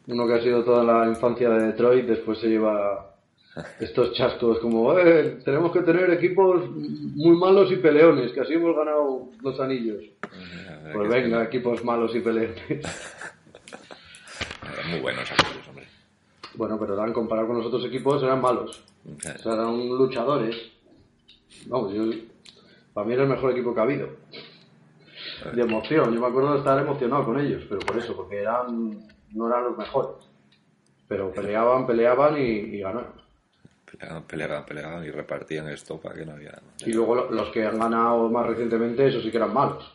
Uno que ha sido toda la infancia de Detroit, después se lleva estos chascos como, "Eh, tenemos que tener equipos muy malos y peleones, que así hemos ganado los anillos. Pues es venga, equipos malos y peleones. muy buenos aquellos, hombre. bueno, pero eran comparado con los otros equipos, eran malos. O sea, eran luchadores. Vamos, yo, para mí era el mejor equipo que ha habido. De emoción, yo me acuerdo de estar emocionado con ellos, pero por eso, porque eran no eran los mejores. Pero peleaban, peleaban y, y ganaron. Peleaban, peleaban, peleaban y repartían estopa que no había. Y luego lo- los que han ganado más recientemente, esos sí que eran malos.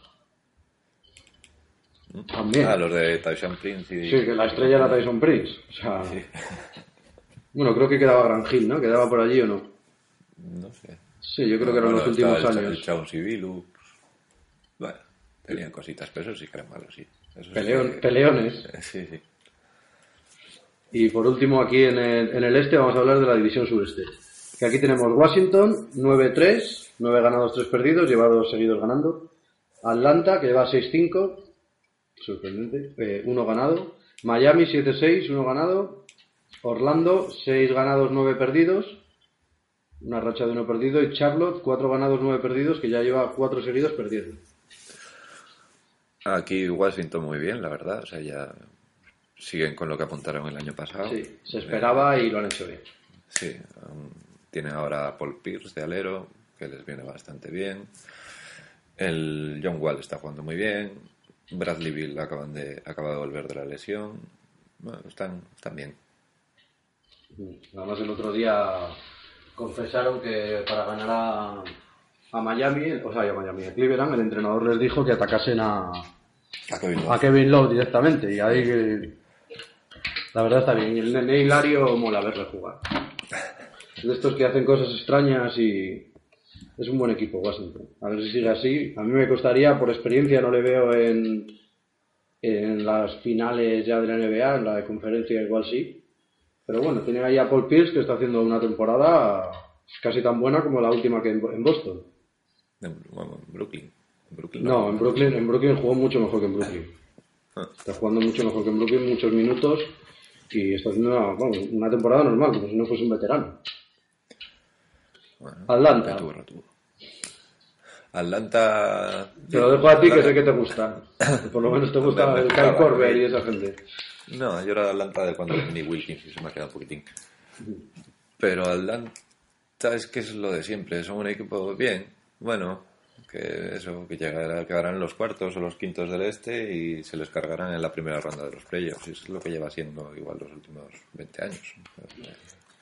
También. Ah, los de Tyson Prince y... Sí, que la estrella era Tyson Prince. O sea, bueno, creo que quedaba Gran Hill, ¿no? ¿Quedaba por allí o no? No sé. Sí, yo creo que eran Bueno, los últimos el, años. El tenían cositas, pero esos sí que malos, sí. Esos sí Peleón- que- peleones. Sí, sí. Y por último, aquí en el, en el este vamos a hablar de la división sureste. Que aquí tenemos Washington, 9-3, 9 ganados, 3 perdidos, lleva dos seguidos ganando. Atlanta, que lleva 6-5, sorprendente, eh, uno ganado. Miami, 7-6, uno ganado. Orlando, 6 ganados, 9 perdidos. Una racha de uno perdido. Y Charlotte, 4 ganados, 9 perdidos, que ya lleva 4 seguidos perdiendo. Aquí Washington muy bien, la verdad. O sea, ya siguen con lo que apuntaron el año pasado. Sí, se esperaba y lo han hecho bien. Sí, um, tienen ahora a Paul Pierce de alero, que les viene bastante bien. El John Wall está jugando muy bien. Bradley Bill acaban de, acaba de volver de la lesión. Bueno, están, están bien. Nada más el otro día confesaron que para ganar a, a Miami, o sea, a Miami, a Cleveland, el entrenador les dijo que atacasen a, A Kevin Love. a Kevin Love directamente. Y ahí que La verdad está bien. Y el Nene Hilario mola verle jugar. Es de estos que hacen cosas extrañas y es un buen equipo, Washington. A ver si sigue así. A mí me costaría, por experiencia, no le veo en, en las finales ya de la NBA, en la de conferencia igual sí. Pero bueno, tiene ahí a Paul Pierce que está haciendo una temporada casi tan buena como la última que en, en Boston. En, bueno, en Brooklyn. En Brooklyn No, en Brooklyn, en Brooklyn jugó mucho mejor que en Brooklyn. Ah. Está jugando mucho mejor que en Brooklyn, muchos minutos y está haciendo una, bueno, una temporada normal, como si no fuese un veterano. Bueno, Atlanta. retuvo, retuvo. Atlanta. Te lo dejo a ti que sé que te gusta. Por lo menos te gusta el Kyle y esa gente. No, yo era de Atlanta de cuando Kenny Wilkins y se me ha quedado un poquitín. Pero Atlanta es que es lo de siempre. Son un equipo bien. Bueno, que eso, que llegará, quedarán en los cuartos o los quintos del este y se les cargarán en la primera ronda de los playoffs. Y eso es lo que lleva siendo igual los últimos 20 años.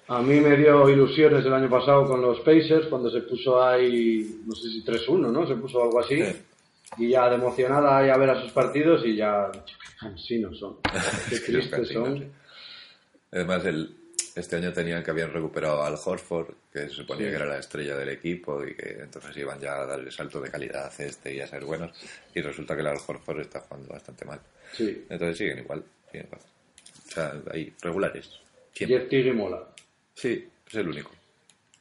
A mí me dio ilusiones el año pasado con los Pacers cuando se puso ahí, no sé si 3-1, ¿no? Se puso algo así. Sí. Y ya de emocionada ahí a ver a sus partidos y ya cansinos son. Qué tristes son. Además, el, este año tenían que habían recuperado al Horford, que se suponía Sí. que era la estrella del equipo y que entonces iban ya a darle salto de calidad a este y a ser buenos. Y resulta que el Al Horford está jugando bastante mal. Sí. Entonces siguen igual. siguen igual. O sea, ahí, regulares. Siempre. Jeff Tiggy mola. Sí, es el único.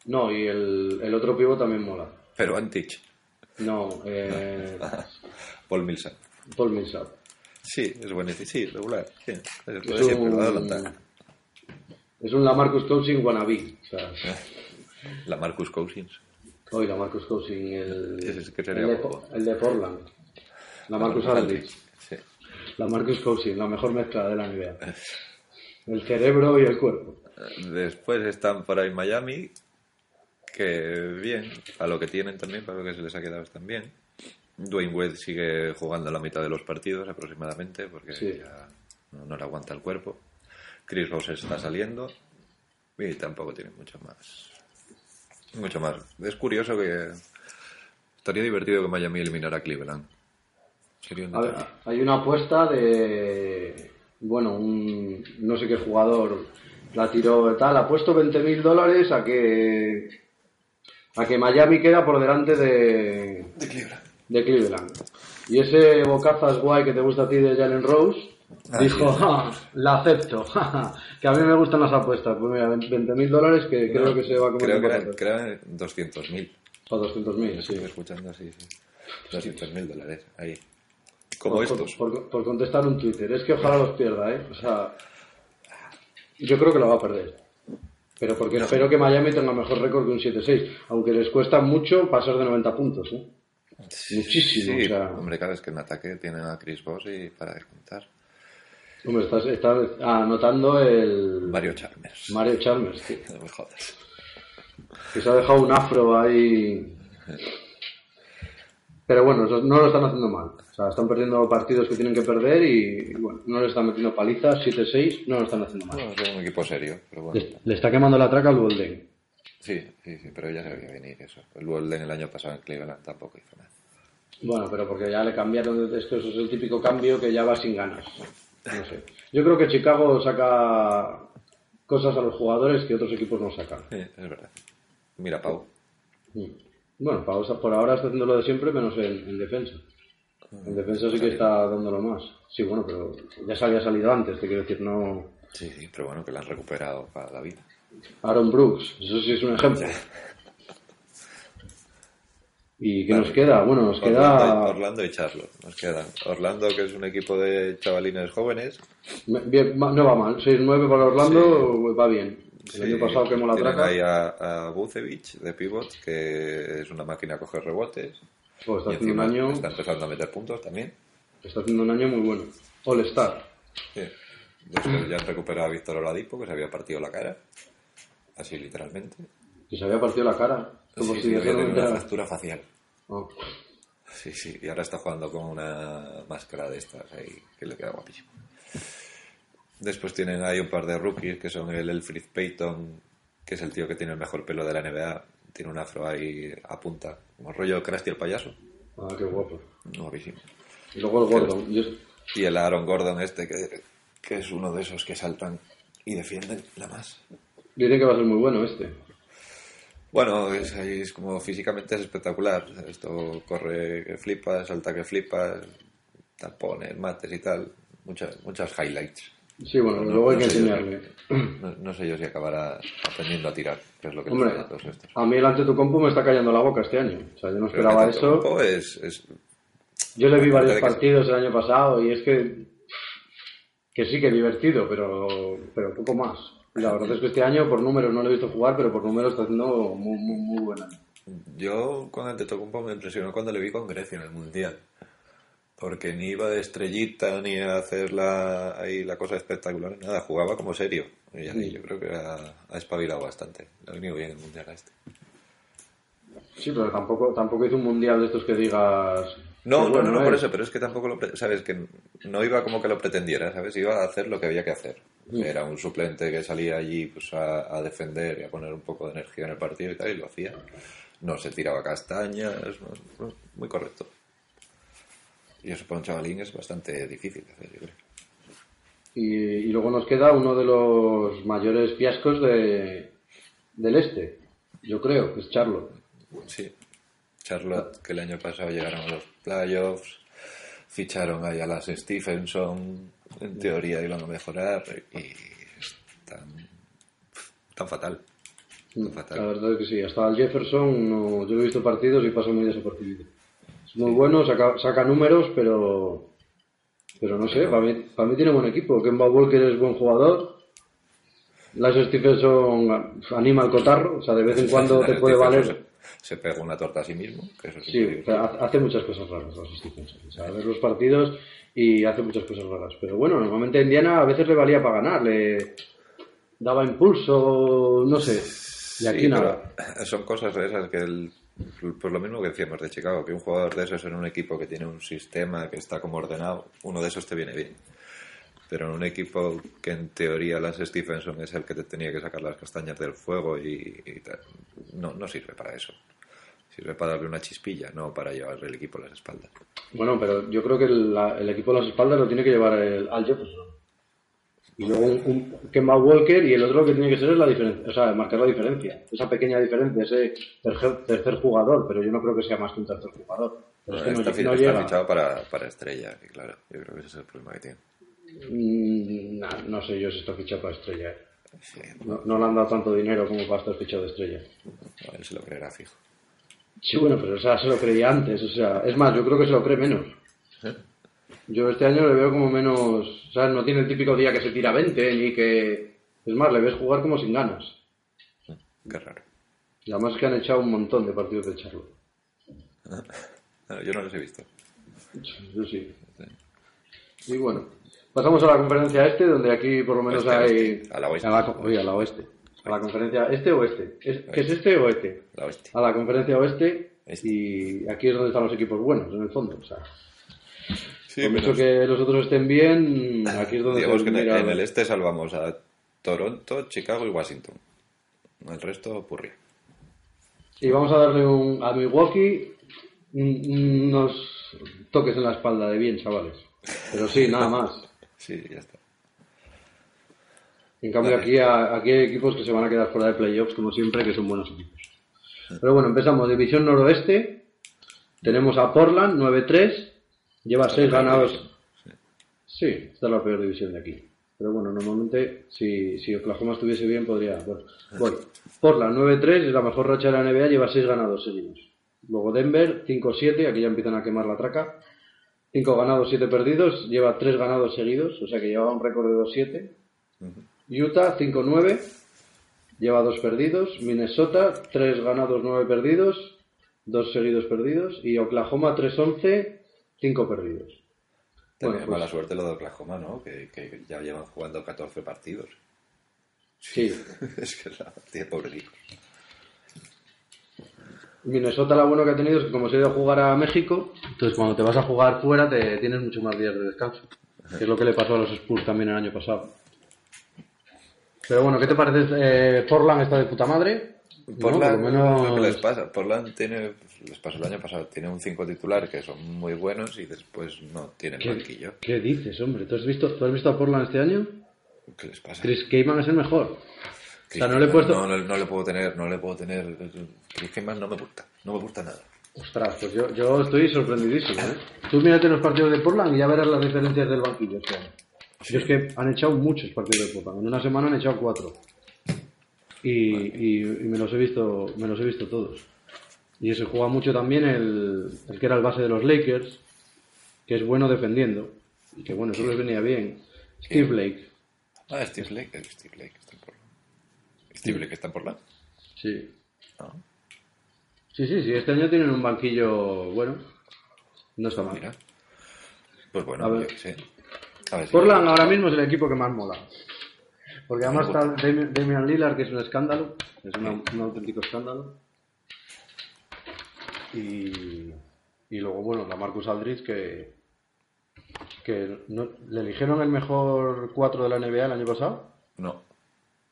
No, y el, el otro pivo también mola. Pero Antich, No, eh, Paul Millsap. Paul Millsap. Sí, es buenísimo. Sí, regular. Sí, es Es un. Es un Lamarcus Cousins wannabe. O sea, La Marcus Cousins. hoy Lamarcus Cousins, el, que el, de, guapo. el de Portland. Lamarcus Aldridge. Sí. Lamarcus Cousins, la mejor mezcla de la NBA. El cerebro y el cuerpo. Después están por ahí Miami, que bien, a lo que tienen también, para lo que se les ha quedado están bien. Dwayne Wade sigue jugando la mitad de los partidos aproximadamente, porque Sí. ya no, no le aguanta el cuerpo. Chris Rose está saliendo y tampoco tiene mucho más. Mucho más. Es curioso que estaría divertido que Miami eliminara a Cleveland. Sería un A ver, detalle. hay una apuesta de. Bueno, un. No sé qué jugador la tiró tal. Ha puesto 20 mil dólares a que. A que Miami queda por delante de. De Cleveland. de Cleveland. Y ese bocazas guay que te gusta a ti de Jalen Rose Ah, dijo, sí. "Ja, la acepto, que a mí me gustan las apuestas. Pues mira, 20 mil dólares que creo que se va a comer Creo que eran, eran 200.000. O 200 mil, sí. Estuve escuchando, sí, sí. 200.000 dólares, ahí. Como por, estos. Por, por contestar un Twitter. Es que ojalá los pierda, ¿eh? O sea, yo creo que lo va a perder. Pero porque espero que Miami tenga mejor récord que un 7-6. Aunque les cuesta mucho pasar de 90 puntos, ¿eh? Muchísimo, Sí, o sea- hombre, claro, es que en ataque tienen a Chris Boss y para descontar. Hombre, estás, estás anotando el Mario Chalmers. Mario Chalmers, tío. No me jodas. que se ha dejado un afro ahí. Pero bueno, no lo están haciendo mal. O sea, están perdiendo partidos que tienen que perder y, bueno, no le están metiendo palizas, 7-6, no lo están haciendo mal. No, es un equipo serio, pero bueno. Le, le está quemando la traca al Golden. Sí, sí, sí, pero ya se veía venir eso. El Golden el año pasado en Cleveland tampoco hizo nada. Bueno, pero porque ya le cambiaron, esto eso es el típico cambio que ya va sin ganas. No sé. Yo creo que Chicago saca cosas a los jugadores que otros equipos no sacan. Sí, es verdad. Mira, Pau. Mm. Bueno, Pausa por ahora está haciendo lo de siempre, menos en, en defensa. En defensa sí que está dándolo más. Sí, bueno, pero ya se había salido antes, te quiero decir, no. Sí, sí, pero bueno, que lo han recuperado para la vida. Aaron Brooks, eso sí es un ejemplo. ¿Y qué Vale. nos queda? Bueno, nos Orlando, queda. Orlando y Charlotte. Nos quedan. Orlando, que es un equipo de chavalines jóvenes. Bien, no va mal, 6-9 para Orlando, va bien. El Sí, año pasado quemó la traca. ahí a, a Vucevic de pivot, que es una máquina a coger rebotes. Pues está y haciendo un año, está empezando a meter puntos también. está haciendo un año muy bueno. All Star. Sí. Después ya han recuperado a Víctor Oladipo, que se había partido la cara. Así literalmente. Que se había partido la cara. Como Sí, si sí, había una fractura facial. Oh. Sí, sí, y ahora está jugando con una máscara de estas ahí, que le queda guapísimo. Después tienen ahí un par de rookies, que son el Elfrid Payton, que es el tío que tiene el mejor pelo de la NBA. Tiene un afro ahí a punta, como rollo Krusty el payaso. Ah, qué guapo. Guapísimo. Y luego el Gordon. Y el Aaron Gordon este, que, que es uno de esos que saltan y defienden la más. Dicen que va a ser muy bueno este. Bueno, es, es como físicamente es espectacular. Esto corre que flipas, salta que flipas, tapones, mates y tal. Muchas, muchas highlights. Sí, bueno, No- luego hay no que sé yo. enseñarle. No, no sé yo si acabará aprendiendo a tirar, que es lo que Hombre, todos estos. a mí el Antetokounmpo me está callando la boca este año. O sea, yo no esperaba eso. Antetokounmpo Es, es, Yo le vi varios que- partidos el año pasado y es que que sí que divertido, pero pero poco más. La verdad es que este año por números no lo he visto jugar, pero por números está haciendo muy muy, muy buen año. Yo con Antetokounmpo me impresionó cuando le vi con Grecia en el Mundial. Porque ni iba de estrellita ni a hacer la, ahí la cosa espectacular, nada, jugaba como serio. Y ya- y yo creo que ha, ha espabilado bastante. Le ha venido bien el Mundial a este. Sí, pero tampoco tampoco hizo un mundial de estos que digas No, qué no, bueno no, no por es. eso, pero es que tampoco lo, pre- sabes, que no iba como que lo pretendiera, ¿sabes? Iba a hacer lo que había que hacer. Era un suplente que salía allí pues a, a defender y a poner un poco de energía en el partido y tal, y lo hacía. No se tiraba castañas, muy correcto. Y eso para un chavalín es bastante difícil de hacer, yo creo. Y, y luego nos queda uno de los mayores fiascos de, del este, yo creo, que es Charlotte. Sí. Charlotte, que el año pasado llegaron a los playoffs, ficharon ahí a las Stephenson, en teoría iban a mejorar y están, tan fatal. Tan La fatal. verdad es que sí, hasta el Jefferson no, yo he visto partidos y pasa muy desapercibido. Es muy bueno, saca, saca números, pero pero no sé, para mí, para mí tiene buen equipo. Kemba Walker es buen jugador. Lance Stephenson anima al cotarro, o sea, de vez en cuando te puede valer. Se, se pega una torta a sí mismo, que eso es Sí, o sea, ha- hace muchas cosas raras Lance Stephenson. O sea, ves los partidos y hace muchas cosas raras. Pero bueno, normalmente a Indiana a veces le valía para ganar, le daba impulso, no sé. Y aquí Sí, nada. Son cosas de esas que, el, pues lo mismo que decíamos de Chicago, que un jugador de esos en un equipo que tiene un sistema que está como ordenado, uno de esos te viene bien. Pero en un equipo que en teoría Lance Stephenson es el que te tenía que sacar las castañas del fuego y, y tal, no, no sirve para eso. Sirve para darle una chispilla, no para llevarle el equipo a las espaldas. Bueno, pero yo creo que el, la- el equipo a las espaldas lo tiene que llevar el, al Jefferson. Y luego un, un Kemba Walker y el otro lo que tiene que ser es la diferencia, o sea, marcar la diferencia. Esa pequeña diferencia, ese tercer, tercer jugador, pero yo no creo que sea más que un tercer jugador. Pero es que no, está, fi- no está llega. fichado para, para estrella, y claro, yo creo que ese es el problema que tiene. Mm, nah, no sé yo si está fichado para estrella. Sí, No, no le han dado tanto dinero como para estar fichado de estrella. no, él se lo creerá fijo. Sí, bueno, pero o sea, se lo creía antes, o sea, es más, yo creo que se lo cree menos. ¿Eh? Yo este año le veo como menos, o sea, no tiene el típico día que se tira 20, ni que... Es más, le ves jugar como sin ganas. Qué raro. Y además que han echado un montón de partidos de Charlo. No, yo no los he visto. Yo sí. Y bueno, pasamos a la conferencia este, donde aquí por lo menos Oeste, hay... oeste. A la oeste. A la, oye, a la oeste. A la conferencia este o este. ¿Es, ¿Qué es este o este? La hostia. A la conferencia oeste. Este. Y aquí es donde están los equipos buenos, en el fondo. O sea, Sí, por mucho menos- que los otros estén bien, aquí es donde Digamos que en el- mira- en el este salvamos a Toronto, Chicago y Washington. El resto, purri. Y vamos a darle un, a Milwaukee un- unos toques en la espalda de bien, chavales. Pero sí, nada más. Sí, ya está. En cambio, Vale. aquí, a- aquí hay equipos que se van a quedar fuera de playoffs, como siempre, que son buenos equipos. Pero bueno, empezamos. División noroeste. Tenemos a Portland, 9-3. Lleva Esta 6 es la ganados. sí. Sí, esta es la peor división de aquí. Pero bueno, normalmente, si, si Oklahoma estuviese bien, podría. Bueno, bueno. Portland, 9-3, es la mejor racha de la NBA, lleva 6 ganados seguidos. Luego Denver, 5-7, aquí ya empiezan a quemar la traca. 5 ganados, 7 perdidos, lleva 3 ganados seguidos, o sea que lleva un récord de 2-7. Utah 5-9, lleva 2 perdidos. Minnesota 3 ganados, 9 perdidos, 2 seguidos perdidos. Y Oklahoma 3-11, 5 perdidos. También Bueno, pues- mala suerte lo de Oklahoma, ¿no? Que, que ya llevan jugando 14 partidos. Sí, es que es la tiene pobre equipo. Minnesota lo bueno que ha tenido es que como se ha ido a jugar a México, entonces cuando te vas a jugar fuera te tienes mucho más días de descanso. Que es lo que le pasó a los Spurs también el año pasado. Pero bueno, ¿qué te parece? Eh, Portland está de puta madre. Portland, por lo menos- lo que les pasa. Portland tiene, les pasó el año pasado, tiene un 5 titular que son muy buenos y después no tienen banquillo. ¿Qué, dices, hombre? ¿Tú has, visto, ¿Tú has visto a Portland este año? ¿Qué les pasa? Chris Kaman es el mejor. O sea, no le he puesto... No, no, no le puedo tener, no le puedo tener. Chris Kaman no me gusta, no me gusta nada. Ostras, pues yo, yo estoy sorprendidísimo, ¿eh? Tú mírate los partidos de Portland y ya verás las diferencias del banquillo este año. Yo es que han echado muchos partidos de Portland. En una semana han echado cuatro. Y, y- y me los he visto me los he visto todos. Y se juega mucho también el, el que era el base de los Lakers, que es bueno defendiendo. Y que bueno, eso les venía bien. Steve Blake. Ah, Steve Blake, eh, Steve Blake está en Portland. Steve Blake está en Portland. Sí. Ah, Sí, sí, sí. Este año tienen un banquillo bueno. No está mal. mira. Pues bueno, A ver. yo qué sé. Si- Portland ahora mismo es el equipo que más mola. Porque además está Damian, Damian Lillard, que es un escándalo. Es una- un auténtico escándalo. Y, y luego, bueno, la Marcus Aldridge, que, que no- le eligieron el mejor 4 de la NBA el año pasado. No,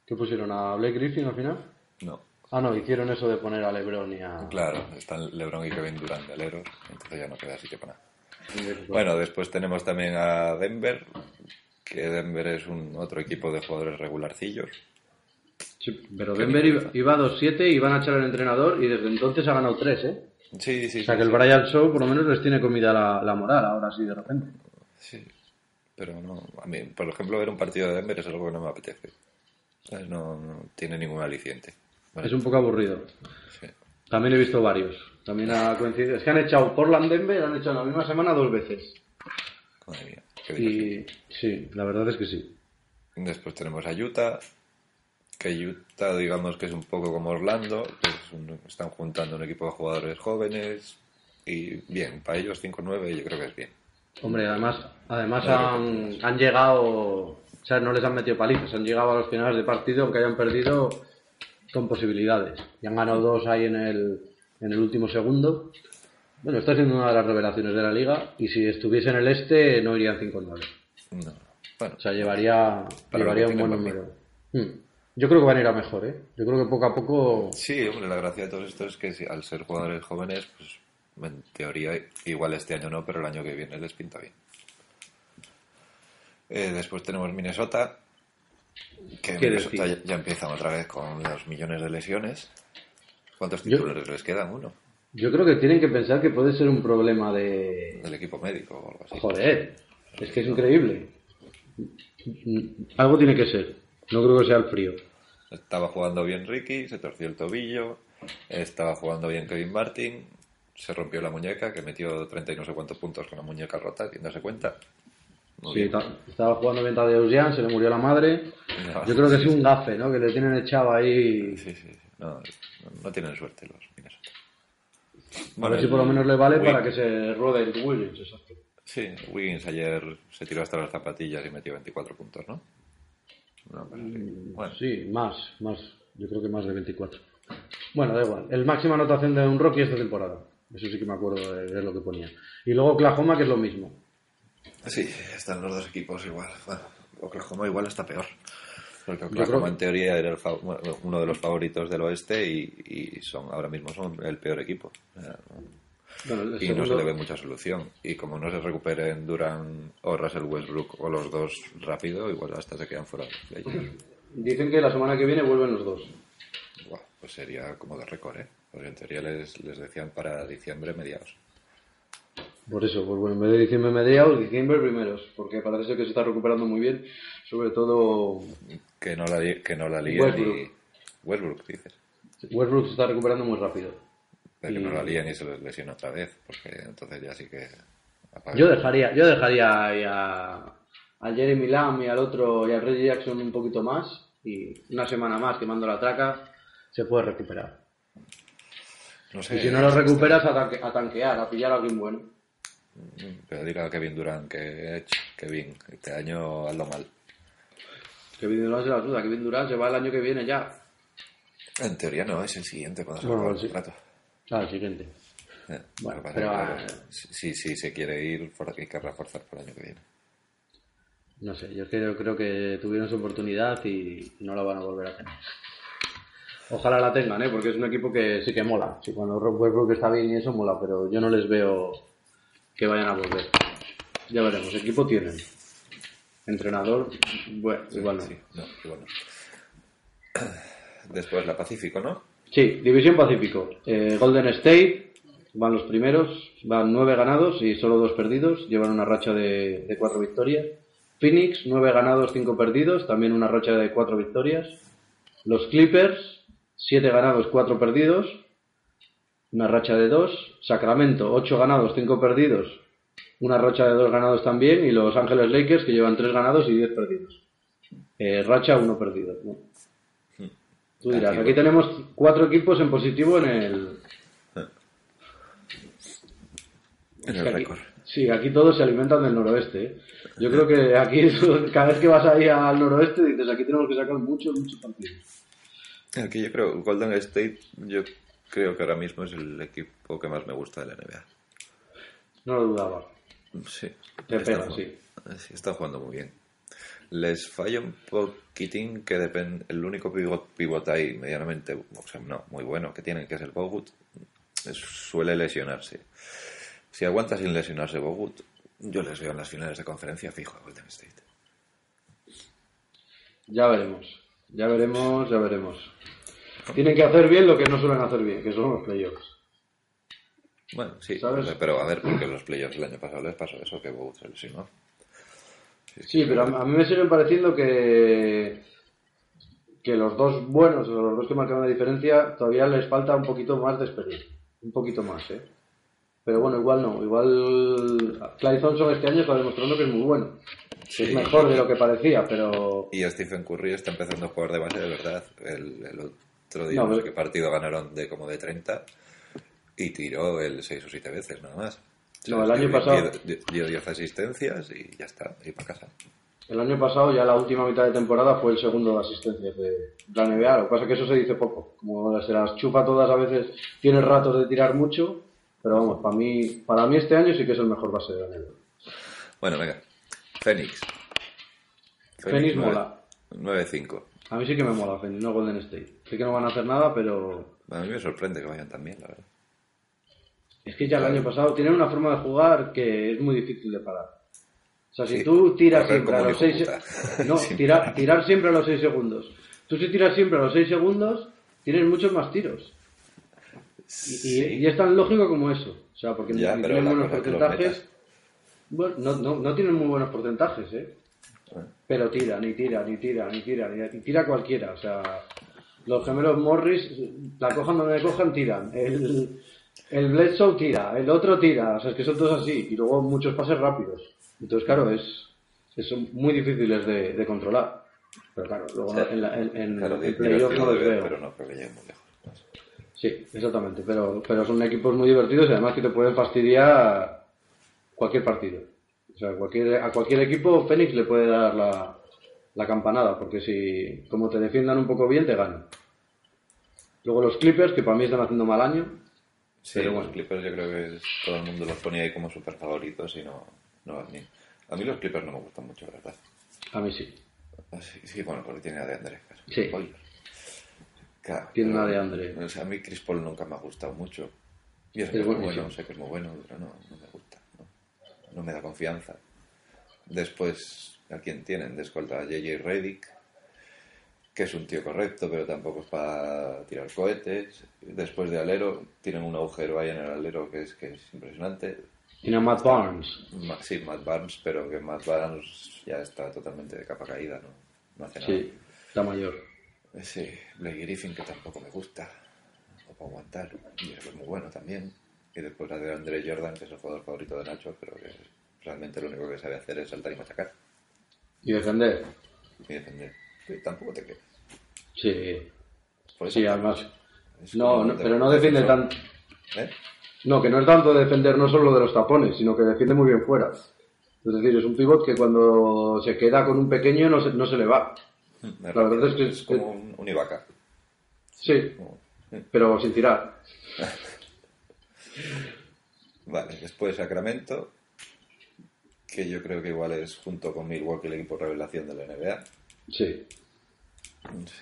¿Qué pusieron? ¿A Blake Griffin al final? no. Ah, no, hicieron eso de poner a LeBron y a... Claro, están LeBron y Kevin Durant de aleros, entonces ya no queda sitio para nada. Bueno, después tenemos también a Denver, que Denver es un otro equipo de jugadores regularcillos. Sí, pero Denver iba, iba 2-7 y van a echar al entrenador y desde entonces ha ganado 3, ¿eh? Sí, sí, O sea sí, que el. Brian Shaw por lo menos les tiene comida la, la moral ahora sí de repente. Sí, pero no, a mí, por ejemplo, ver un partido de Denver es algo que no me apetece. No, no tiene ningún aliciente. Es un poco aburrido. sí. También he visto varios. También ha coincidido. Es que han echado Portland Denver, han echado en la misma semana dos veces. Madre mía, qué. Y sí, la verdad es que sí. Después tenemos a Utah, que Utah digamos que es un poco como Orlando, que es un- están juntando un equipo de jugadores jóvenes y bien, para ellos 5-9 yo creo que es bien. Hombre, además, además han, han llegado, o sea, no les han metido palizas, han llegado a los finales de partido, aunque hayan perdido con posibilidades. Y han ganado dos ahí en el, en el último segundo. Bueno, está siendo una de las revelaciones de la liga y si estuviese en el este no irían 5-9. No. Bueno, O sea, llevaría, llevaría un buen número. Hmm. Yo creo que van a ir a mejor, ¿eh? Yo creo que poco a poco... sí, hombre, la gracia de todo esto es que si- al ser jugadores jóvenes, pues en teoría igual este año no, pero el año que viene les pinta bien. Eh, después tenemos Minnesota, que ¿Qué Minnesota ya empiezan otra vez con los millones de lesiones. ¿Cuántos Yo- titulares les quedan? Uno. Yo creo que tienen que pensar que puede ser un problema de... Del equipo médico o algo así. Joder, es que es increíble. Algo tiene que ser. No creo que sea el frío. Estaba jugando bien Ricky, se torció el tobillo. Estaba jugando bien Kevin Martin, se rompió la muñeca, que metió 30 y no sé cuántos puntos con la muñeca rota, sin darse cuenta. Muy Sí, bien. estaba jugando bien Tadeusz Jan, se le murió la madre. No, Yo creo que sí, es un gafe, ¿no? Que le tienen echado ahí. Sí, sí, sí. No, no, no tienen suerte los Minnesota. A ver si por lo menos le vale para que se rode el Williams, exacto. Sí, Wiggins ayer se tiró hasta las zapatillas y metió 24 puntos, ¿no? Cosa así. Bueno, Sí, más, más. Yo creo que más de 24. Bueno, da igual. El máxima anotación de un Rocky esta temporada. Eso sí que me acuerdo de, de lo que ponía. Y luego Oklahoma, que es lo mismo. Sí, están los dos equipos igual. Bueno, Oklahoma igual está peor. Porque creo Oklahoma en teoría era el uno de los favoritos del oeste y, y son ahora mismo son el peor equipo. Bueno, y no se le ve mucha solución. Y como no se recuperen Duran o Russell Westbrook o los dos rápido, igual hasta se quedan fuera de ellos. Dicen que la semana que viene vuelven los dos. Buah, pues sería como de récord, ¿eh? Porque en teoría les, les decían para diciembre mediados. Por eso, pues bueno, en vez de diciembre mediados, diciembre primeros. Porque parece que se está recuperando muy bien. Sobre todo Que no la, que no la líen Westbrook. y... Westbrook, dices. Westbrook se está recuperando muy rápido. De que no la líen y se les lesiona otra vez. Porque entonces ya sí que... apaga. Yo dejaría, yo dejaría ahí a, a Jeremy Lamb y al otro y al Reggie Jackson un poquito más y una semana más quemando la traca se puede recuperar. No sé, Y si no lo recuperas a, tanque- a tanquear, a pillar a alguien bueno. Pero diga a Kevin Durant que "Ech, Kevin, este año hazlo mal. Kevin Durant se la suda, Kevin Durant se va el año que viene ya. En teoría no, es el siguiente cuando se Bueno, el sí. contrato. Ah, el siguiente. Eh, Bueno, pero, claro, si, si, si se quiere ir, hay que reforzar para el año que viene. No sé, yo creo, creo que tuvieron su oportunidad y no la van a volver a tener. Ojalá la tengan, ¿eh? porque es un equipo que sí que mola. Sí, cuando Rob Westbrook está bien y eso mola, pero yo no les veo que vayan a volver. Ya veremos, equipo tienen. Entrenador, bueno, igual no. Sí, no. Después la Pacífico, ¿no? Sí, División Pacífico. Eh, Golden State van los primeros, van nueve ganados y solo dos perdidos, llevan una racha de, de cuatro victorias. Phoenix, nueve ganados, cinco perdidos, también una racha de cuatro victorias. Los Clippers, siete ganados, cuatro perdidos, una racha de dos. Sacramento, ocho ganados, cinco perdidos, una racha de dos ganados también. Y Los Ángeles Lakers, que llevan tres ganados y diez perdidos. Eh, racha, uno perdido. ¿no? Tú dirás, Aquí tenemos cuatro equipos en positivo en el, En Es el récord. Sí, aquí todos se alimentan del noroeste. ¿eh? Yo creo que aquí, cada vez que vas ahí al noroeste, dices, aquí tenemos que sacar muchos, muchos partidos. Aquí yo creo, Golden State, yo creo que ahora mismo es el equipo que más me gusta de la NBA. No lo dudaba. Sí. Pega, sí. Sí, están jugando muy bien. Les falla un poquitín que depende. El único pivot, pivot ahí, medianamente, o sea, no, muy bueno que tienen, que es el Bogut, es- suele lesionarse. Si aguanta sin lesionarse Bogut, yo les veo en las finales de conferencia fijo a Golden State. Ya veremos. Ya veremos, ya veremos. Tienen que hacer bien lo que no suelen hacer bien, que son los playoffs. Bueno, sí, ¿Sabes? pero a ver, porque en los playoffs el año pasado les pasó eso, que Bogut se lesionó. Sí, Sí, pero a, a mí me siguen pareciendo que que los dos buenos, o los dos que marcan la diferencia, todavía les falta un poquito más de experiencia. Un poquito más, ¿eh? Pero bueno, igual no. Igual Clay Thompson este año está demostrando que es muy bueno. Sí. es mejor de lo que parecía, pero... Y Stephen Curry está empezando a jugar de base de verdad. El, el otro día No, no, sé pero- qué partido ganaron de como de 30 y tiró el 6 o 7 veces nada más. No, el año pasado- Dio, dio 10 asistencias y ya está, y para casa. El año pasado, ya la última mitad de temporada, fue el segundo de asistencias de la NBA. Lo que pasa es que eso se dice poco. Como se las chupa todas, a veces tiene ratos de tirar mucho. Pero vamos, para mí, para mí este año sí que es el mejor base de la NBA. Bueno, venga. Phoenix nueve- mola. 9-5. A mí sí que me mola Phoenix, no Golden State. Sé que no van a hacer nada, pero A mí me sorprende que vayan tan bien, la verdad. Es que ya el año pasado tienen una forma de jugar que es muy difícil de parar. O sea, si Sí, tú tiras siempre a los un hijo seis... puta. No, Sin tirar, siempre a los 6 segundos. Tú si tiras siempre a los 6 segundos, tienes muchos más tiros. Y, y- y es tan lógico como eso. O sea, porque Ya, ni pero tienen buenos porcentajes. Bueno, no, no, no tienen muy buenos porcentajes, ¿eh? Pero tiran, y tiran, y tiran, y tiran, y tira cualquiera. O sea, los gemelos Morris, la cojan donde cojan, tiran. El, el Bledsoe tira, el otro tira. O sea, es que son todos así. Y luego muchos pases rápidos. Entonces, claro, es, es son muy difíciles de, de controlar. Pero claro, luego en, la- en, en- Claro, en playoff no ver, veo. pero no creo que lleguen muy lejos. Sí, exactamente, pero, pero son equipos muy divertidos y además que te pueden fastidiar cualquier partido. O sea, cualquier, a cualquier equipo Fénix le puede dar la, la campanada, porque si como te defiendan un poco bien, te ganan. Luego los Clippers, que para mí están haciendo mal año. Sí, Pero los bueno. Clippers yo creo que es- todo el mundo los ponía ahí como super favoritos y no, no van bien. A mí los Clippers no me gustan mucho, verdad. A mí sí. Sí, sí, bueno, porque tiene a DeAndre. claro. Sí. Claro, Tiene pero- a DeAndre. O sea, a mí Chris Paul nunca me ha gustado mucho. Y es, Es muy bueno, sé que es muy bueno, pero no, no me gusta. No, no me da confianza. Después, ¿a quién tienen? De escolta a JJ Redick, que es un tío correcto, pero tampoco es para tirar cohetes. Después de alero, tienen un agujero ahí en el alero que es, que es impresionante. Tiene a Matt Barnes. Sí, Matt Barnes, pero que Matt Barnes ya está totalmente de capa caída, ¿no? No hace nada. Sí, está mayor. Sí, Blake Griffin, que tampoco me gusta, no puedo aguantar, y eso es muy bueno también. Y después la de Andre Jordan, que es el jugador favorito de Nacho, pero que realmente lo único que sabe hacer es saltar y machacar Y defender. y defender. Sí, tampoco te quedas. Sí. Por Sí, eso- además. es No, no, pero no defiende defensor. tan, ¿Eh? No, que no es tanto defender no solo de los tapones, sino que defiende muy bien fuera. Es decir, es un pivot que cuando se queda con un pequeño no se, no se le va. La verdad es que es es- como un, un Ibaka. Sí, Como- pero sin tirar. Vale, después Sacramento, que yo creo que igual es junto con Milwaukee el equipo revelación de la NBA. Sí.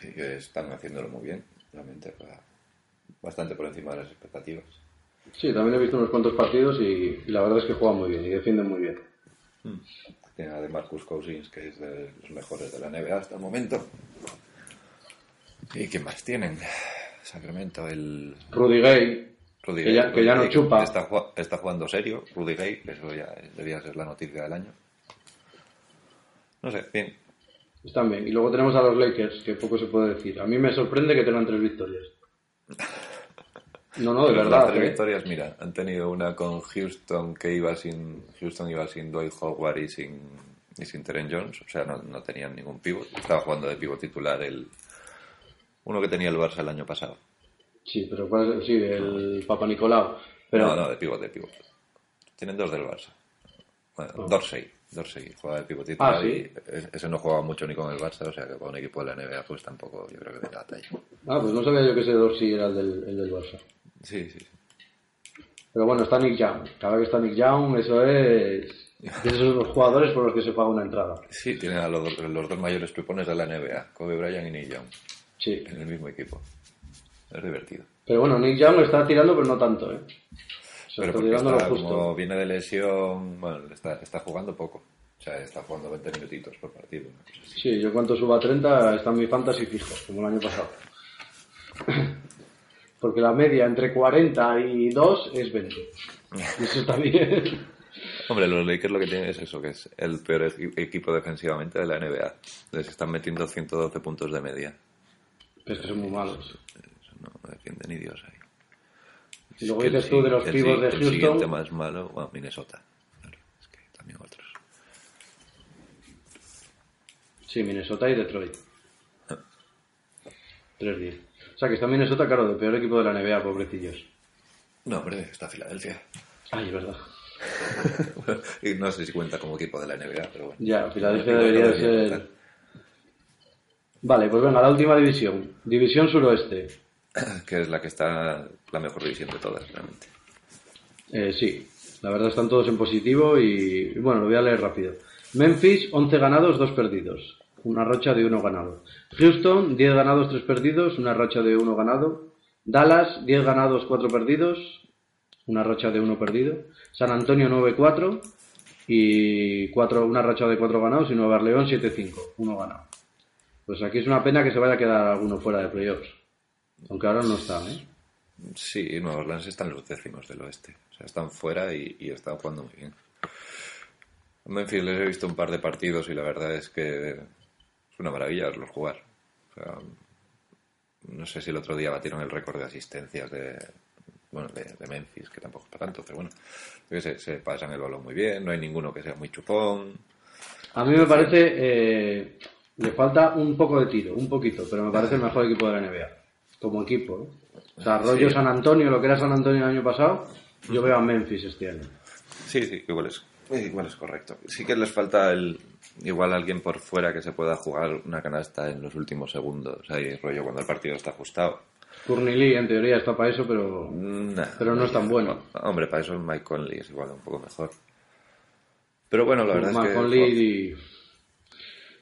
Sí, que están haciéndolo muy bien. realmente bastante por encima de las expectativas. Sí, también he visto unos cuantos partidos y, y la verdad es que juegan muy bien y defienden muy bien. Tiene a de Marcus Cousins, que es de los mejores de la NBA hasta el momento. ¿Y quién más tienen? Sacramento, el Rudy Gay, Rudy Que ya- que ya no Gay, chupa. Está, está jugando serio, Rudy Gay, que eso ya debía ser la noticia del año. No sé, bien. Están bien. Y luego tenemos a los Lakers, que poco se puede decir. A mí me sorprende que tengan tres victorias. No, no, de Pero verdad. Las tres ¿eh? victorias, mira, han tenido una con Houston que iba sin. Houston iba sin Dwight Howard y sin, y sin Terence Jones, o sea, no, no tenían ningún pivot. Estaba jugando de pivot titular el. Uno que tenía el Barça el año pasado. Sí, pero ¿cuál es? Sí, el Papa Nicolau. Pero, No, no, de pivot, de pivot. Tienen dos del Barça. Bueno, Dorsey. Dorsey juega de pivot titular Ah, ¿sí? y ese no juega mucho ni con el Barça, o sea que para un equipo de la NBA pues tampoco yo creo que tenga la talla. Ah, pues no sabía yo que ese Dorsey era el del, el del Barça. Sí, sí. Pero bueno, está Nick Young. Cada vez que está Nick Young, eso es... Esos jugadores por los que se paga una entrada. Sí, tienen a los, dos- los dos mayores pipones de la NBA, Kobe Bryant y Nick Young, Sí. en el mismo equipo. Es divertido. Pero bueno, Nick Young está tirando, pero no tanto, ¿eh? Pero porque está, justo. como viene de lesión, bueno, está, está jugando poco. O sea, está jugando 20 minutitos por partido. una cosa así. Sí, yo cuanto suba a 30 está en mi fantasy fijo, como el año pasado. Porque la media entre 40 y 2 es 20. Y eso está bien. Hombre, los Lakers lo que tienen es eso, que es el peor equi- equipo defensivamente de la NBA. Les están metiendo 112 puntos de media. Pero es que son muy malos. Eso no defiende ni Dios ahí. Y luego el dices tú de los el pibos de El siguiente Houston. más malo, bueno, Minnesota. Es que también otros. Sí, Minnesota y Detroit. 3-10. O sea que está Minnesota, claro, de peor equipo de la NBA, pobrecillos. No, hombre, está Filadelfia. Ay, es verdad. y no sé si cuenta como equipo de la NBA, pero bueno. Ya, Filadelfia Igual debería debería ser. contar. Vale, pues venga, la última división. División suroeste. Que es la que está la mejor división de todas, realmente. Eh, sí, la verdad están todos en positivo y, y bueno, lo voy a leer rápido. Memphis, 11 ganados, 2 perdidos. Una racha de 1 ganado. Houston, 10 ganados, 3 perdidos. Una racha de 1 ganado. Dallas, 10 ganados, 4 perdidos. Una racha de 1 perdido. San Antonio, 9-4. Y cuatro, una racha de 4 ganados. Y Nueva Orleans, 7-5. 1 ganado. Pues aquí es una pena que se vaya a quedar alguno fuera de playoffs. Aunque ahora no están, ¿eh? Sí, Nueva Orleans están los décimos del oeste. O sea, están fuera y, y están jugando muy bien. A Memphis les he visto un par de partidos y la verdad es que es una maravilla verlos jugar. O sea, no sé si el otro día batieron el récord de asistencias de, bueno, de, de Memphis, que tampoco es para tanto, pero bueno, sé, se pasan el balón muy bien, no hay ninguno que sea muy chupón. A mí me parece, eh, le falta un poco de tiro, un poquito, pero me parece el mejor equipo de la NBA. Como equipo, ¿eh? O sea, rollo Sí. San Antonio, lo que era San Antonio el año pasado, yo veo a Memphis este año. Sí, sí, igual es, igual es correcto. Sí que les falta el, igual alguien por fuera que se pueda jugar una canasta en los últimos segundos. Ahí, rollo, cuando el partido está ajustado. Lee, en teoría, está para eso, pero Nah, Pero no es tan bueno. Hombre, para eso Mike Conley es igual un poco mejor. Pero bueno, la verdad es que... Conley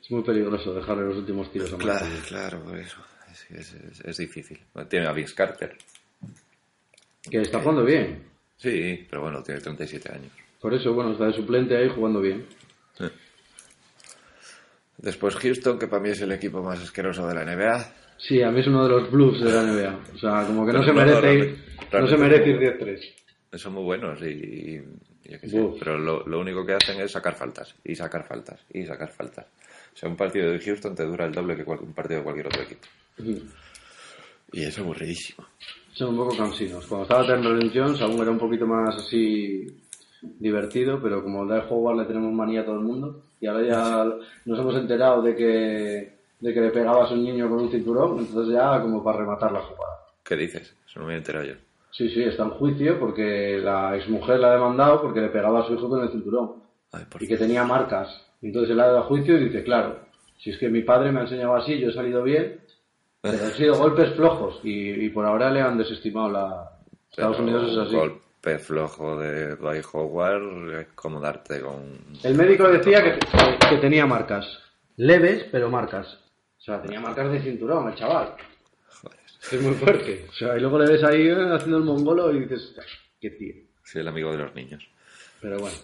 es muy peligroso dejarle los últimos tiros a Claro, Conley. claro, por eso. Es, es- es- es difícil. Tiene a Vince Carter. Que está jugando bien. Sí, pero bueno, tiene 37 años. Por eso, bueno, está de suplente ahí jugando bien. Después Houston, que para mí es el equipo más asqueroso de la NBA. Sí, a mí es uno de los blues de la NBA. O sea, como que no se no, merece ir, realmente- no se merece no. ir 10-3. Son muy buenos y, y yo qué sé, Uf. pero lo, lo único que hacen es sacar faltas y sacar faltas y sacar faltas. O sea, un partido de Houston te dura el doble que cual- un partido de cualquier otro equipo. Y es aburridísimo. Son un poco cansinos. Cuando estaba Terrence Jones aún era un poquito más así divertido, pero como da el Howard le tenemos manía a todo el mundo y ahora ya nos hemos enterado de que de que le pegaba a su niño con un cinturón, entonces ya como para rematar la jugada. ¿Qué dices? Eso no me he enterado yo. Sí, sí, está en juicio porque la exmujer la ha demandado porque le pegaba a su hijo con el cinturón Ay, por y que tenía marcas. Entonces él ha dado a juicio y dice, claro, si es que mi padre me ha enseñado así, yo he salido bien, pero han sido golpes flojos y, y por ahora le han desestimado la... Estados Pero Unidos es así. Golpe flojo de Dwight Howard es como darte con... El médico decía que, tenía marcas. Leves, pero marcas. O sea, tenía marcas de cinturón el chaval. Joder. Es muy fuerte. O sea, y luego le ves ahí eh, haciendo el mongolo y dices, "Ah, qué tío. Soy el amigo de los niños. Pero bueno.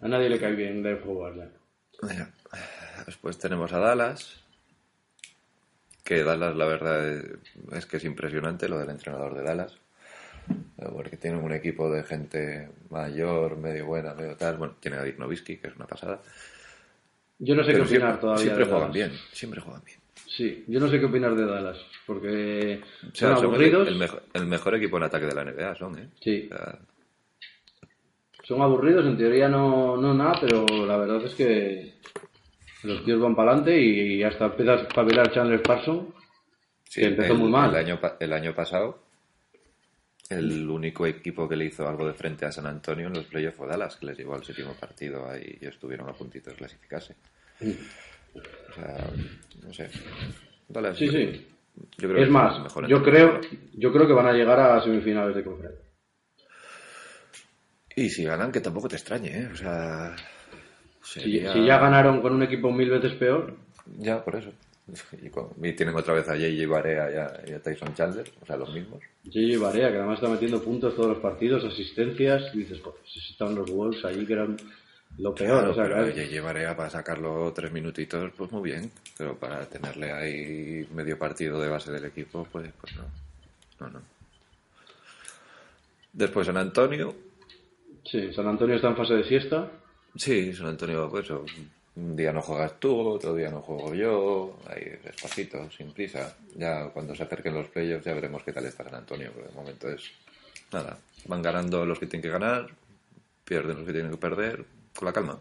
A nadie le cae bien de jugarla. Mira, Después tenemos a Dallas. Que Dallas, la verdad, es- es que es impresionante lo del entrenador de Dallas. Eh, Porque tienen un equipo de gente mayor, medio buena, medio tal. Bueno, tiene a Dick Nowitzki, que es una pasada. Yo no sé Pero qué opinar siempre, todavía. siempre de juegan Dallas. bien, siempre juegan bien. Sí, yo no sé qué opinar de Dallas. Porque O sea, son el, aburridos. el mejor, el mejor equipo en ataque de la NBA, son, ¿eh? Sí, O sea, son aburridos. En teoría no, no nada, pero la verdad es que los tíos van para adelante y hasta empieza a espabilar Chandler Parsons. sí, Que empezó el, muy mal. El año, el año pasado, el único equipo que le hizo algo de frente a San Antonio en los playoffs fue Dallas, que les llevó al séptimo partido ahí y estuvieron a puntito de clasificarse. O sea, no sé. Dallas, Sí, sí. Yo creo Es más, mejor yo creo, yo creo que van a llegar a semifinales de conferencia. Y si ganan, que tampoco te extrañe, ¿eh? O sea. Si, sería- si ya ganaron con un equipo mil veces peor, Ya, por eso. Y, con- y tienen otra vez a J.J. Barea y a, y a Tyson Chandler, o sea, los mismos. Gigi Barea, que además está metiendo puntos todos los partidos, asistencias, y dices, si estaban los Wolves allí que eran lo peor. Claro, o sea, pero claro. J.J. Barea para sacarlo tres minutitos, pues muy bien. Pero para tenerle ahí medio partido de base del equipo, pues, pues no. No, no. Después San Antonio. Sí, San Antonio está en fase de siesta. Sí, San Antonio, pues eso, un día no juegas tú, otro día no juego yo, ahí despacito, sin prisa. Ya cuando se acerquen los playoffs ya veremos qué tal está San Antonio, pero de momento es nada. Van ganando los que tienen que ganar, pierden los que tienen que perder, con la calma.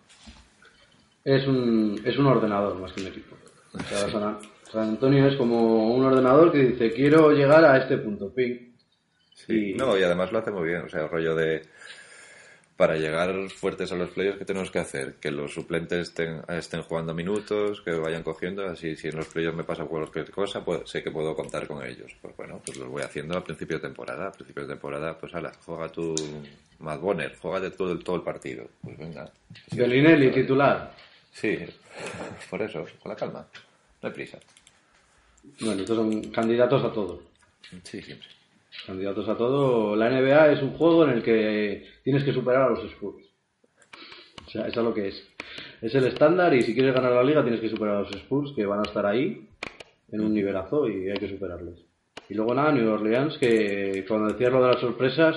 Es un, es un ordenador más que un equipo. O sea, San, San Antonio es como un ordenador que dice, quiero llegar a este punto, ping. Sí, Y- no, y además lo hace muy bien, o sea, el rollo de para llegar fuertes a los playoffs, ¿qué tenemos que hacer? Que los suplentes estén, estén jugando minutos, que vayan cogiendo, así si en los playoffs me pasa cualquier cosa, pues sé que puedo contar con ellos. Pues bueno, pues los voy haciendo a principio de temporada. A principio de temporada, pues ala, juega tu Matt Bonner, juega todo el, todo el partido. Pues venga. Bellinelli, titular. Sí, por eso, con la calma, no hay prisa. Bueno, estos son candidatos a todo. Sí, siempre. Candidatos a todo. La NBA es un juego en el que tienes que superar a los Spurs. O sea, eso es lo que es. Es el estándar y si quieres ganar la liga tienes que superar a los Spurs que van a estar ahí en un nivelazo y hay que superarles. Y luego nada, New Orleans, que cuando decías lo de las sorpresas,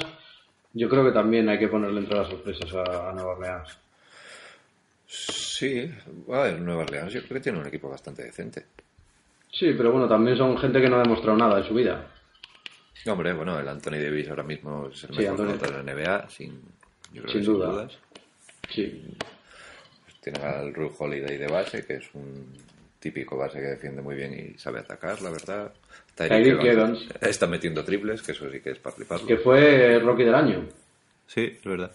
yo creo que también hay que ponerle entre las sorpresas a, a Nueva Orleans. Sí, a ver, Nueva Orleans yo creo que tiene un equipo bastante decente. Sí, pero bueno, también son gente que no ha demostrado nada en su vida. Hombre, bueno, el Anthony Davis ahora mismo es el Sí, mejor jugador de la NBA, sin, yo creo Sin que duda. dudas. Sí, Tienen al Ru Holiday de base, que es un típico base que defiende muy bien y sabe atacar, la verdad. Tyreek Evans. está metiendo triples, que eso sí que es para fliparlo. que fue Rocky del año. Sí, es verdad.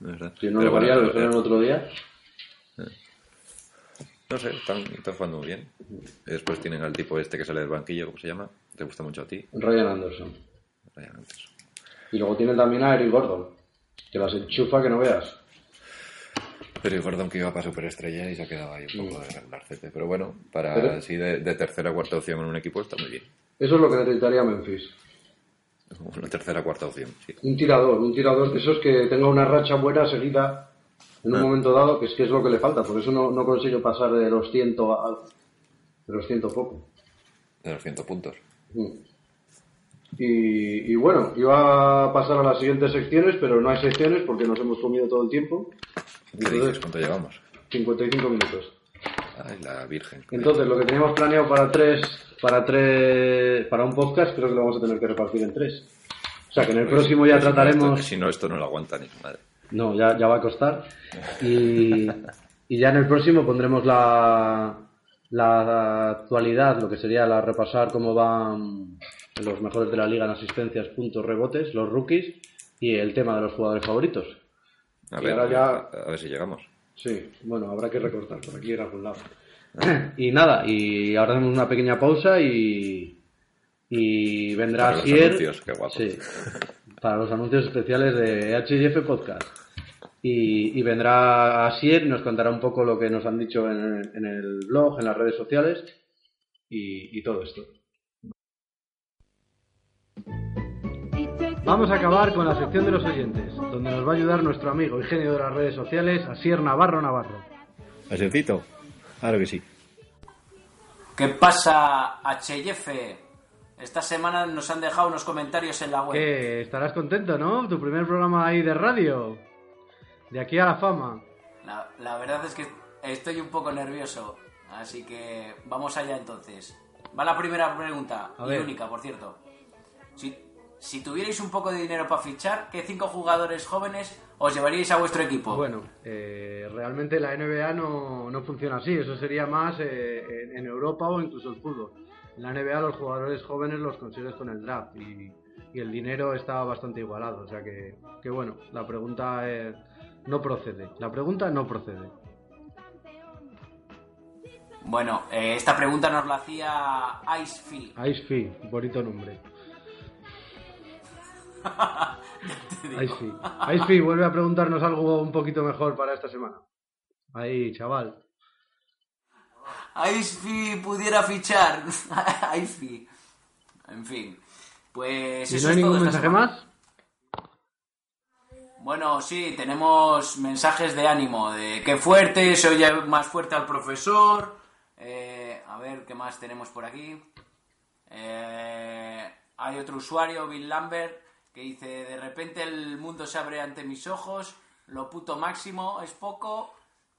Es verdad. Si no Pero lo bueno, valía, lo eh, dijeron el otro día. No sé, están, están jugando muy bien. Y después tienen al tipo este que sale del banquillo, ¿cómo se llama? ¿Te gusta mucho a ti? Ryan Anderson. Ryan Anderson. Y luego tienen también a Eric Gordon, que las enchufa que no veas. Pero Gordon que iba para superestrella y se ha quedado ahí un poco de regularcete. Pero bueno, para Pero- así de, de tercera o cuarta opción en un equipo está muy bien. Eso es lo que necesitaría Memphis. Una tercera o cuarta opción, sí. Un tirador, un tirador de esos que tenga una racha buena seguida en un Ah. momento dado, que es que es lo que le falta. Por eso no, no consigo pasar de los ciento a de los ciento poco. De los 100 puntos. Mm. Y, y bueno, iba a pasar a las siguientes secciones, pero no hay secciones porque nos hemos comido todo el tiempo. ¿Qué Entonces- dices? ¿Cuánto llevamos? 55 minutos. Ay, la Virgen. Entonces, lo que teníamos planeado para tres, para tres, para un podcast, creo que lo vamos a tener que repartir en tres. O sea, que en el Pues- próximo ya pues trataremos. si no, esto no lo aguanta ni su madre. No, ya, ya va a costar. Y, y ya en el próximo pondremos la, la actualidad, lo que sería la repasar cómo van los mejores de la liga en asistencias, puntos, rebotes, los rookies y el tema de los jugadores favoritos. A ver, ya- a, ver si llegamos. Sí, bueno, habrá que recortar por aquí en algún lado. y nada, y ahora hacemos una pequeña pausa y, y vendrá Para los Asier. anuncios, qué guapo. Sí, para los anuncios especiales de HF Podcast. Y, y vendrá Asier y nos contará un poco lo que nos han dicho en, en el blog, en las redes sociales y, y todo esto. Vamos a acabar con la sección de los oyentes, donde nos va a ayudar nuestro amigo y genio de las redes sociales, Asier Navarro Navarro. ¿Asiercito? Claro que sí. ¿Qué pasa, HF? Esta semana nos han dejado unos comentarios en la web. ¿Qué? Estarás contento, ¿no? Tu primer programa ahí de radio. De aquí a la fama. La, la verdad es que estoy un poco nervioso, así que vamos allá entonces. Va la primera pregunta, A y ver. única, por cierto. Si, si tuvierais un poco de dinero para fichar, ¿qué cinco jugadores jóvenes os llevaríais a vuestro equipo? Bueno, eh, realmente la NBA no, no funciona así. Eso sería más eh, en, en Europa o incluso el fútbol. En la NBA los jugadores jóvenes los consigues con el draft y, y el dinero está bastante igualado. O sea que, que bueno, la pregunta eh, no procede. La pregunta no procede. Bueno, eh, esta pregunta nos la hacía Ice Phil. Ice Fee, bonito nombre. Ice Fee. Ice Fee, vuelve a preguntarnos algo un poquito mejor para esta semana. Ahí, chaval. Ice pudiera fichar. Ice En fin. Pues ¿Y eso no hay es ningún mensaje más? Bueno, sí, tenemos mensajes de ánimo, de qué fuerte, se oye más fuerte al profesor. Eh, a ver, ¿qué más tenemos por aquí? Eh, hay otro usuario, Bill Lambert, que dice, de repente el mundo se abre ante mis ojos, lo puto máximo es poco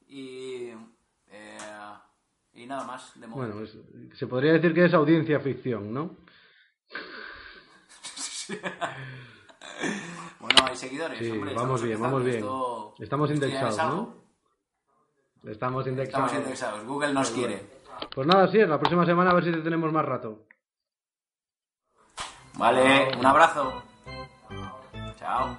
y... eh, y nada más, de momento. Bueno, es- se podría decir que es audiencia ficción, ¿no? Bueno, hay seguidores, Sí, hombre. vamos bien, vamos bien. esto- Estamos indexados. ¿no? Estamos indexados. Estamos indexados, Google nos quiere. Pues nada, sí, la próxima semana a ver si te tenemos más rato. Vale, un abrazo. Chao.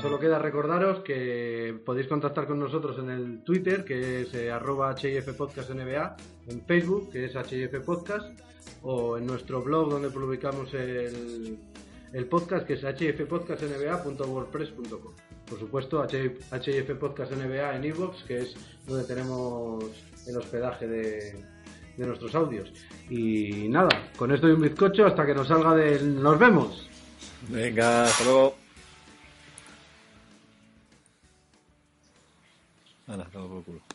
Solo queda recordaros que podéis contactar con nosotros en el Twitter, que es eh, arroba HIF Podcast NBA, en Facebook, que es HIF Podcast, o en nuestro blog donde publicamos el, el podcast, que es hifpodcastnba.wordpress.com. Por supuesto, HIF Podcast NBA en iVoox, que es donde tenemos el hospedaje de, de nuestros audios. Y nada, con esto y un bizcocho hasta que nos salga del... ¡Nos vemos! Venga, hasta luego. Hala, todo por culo.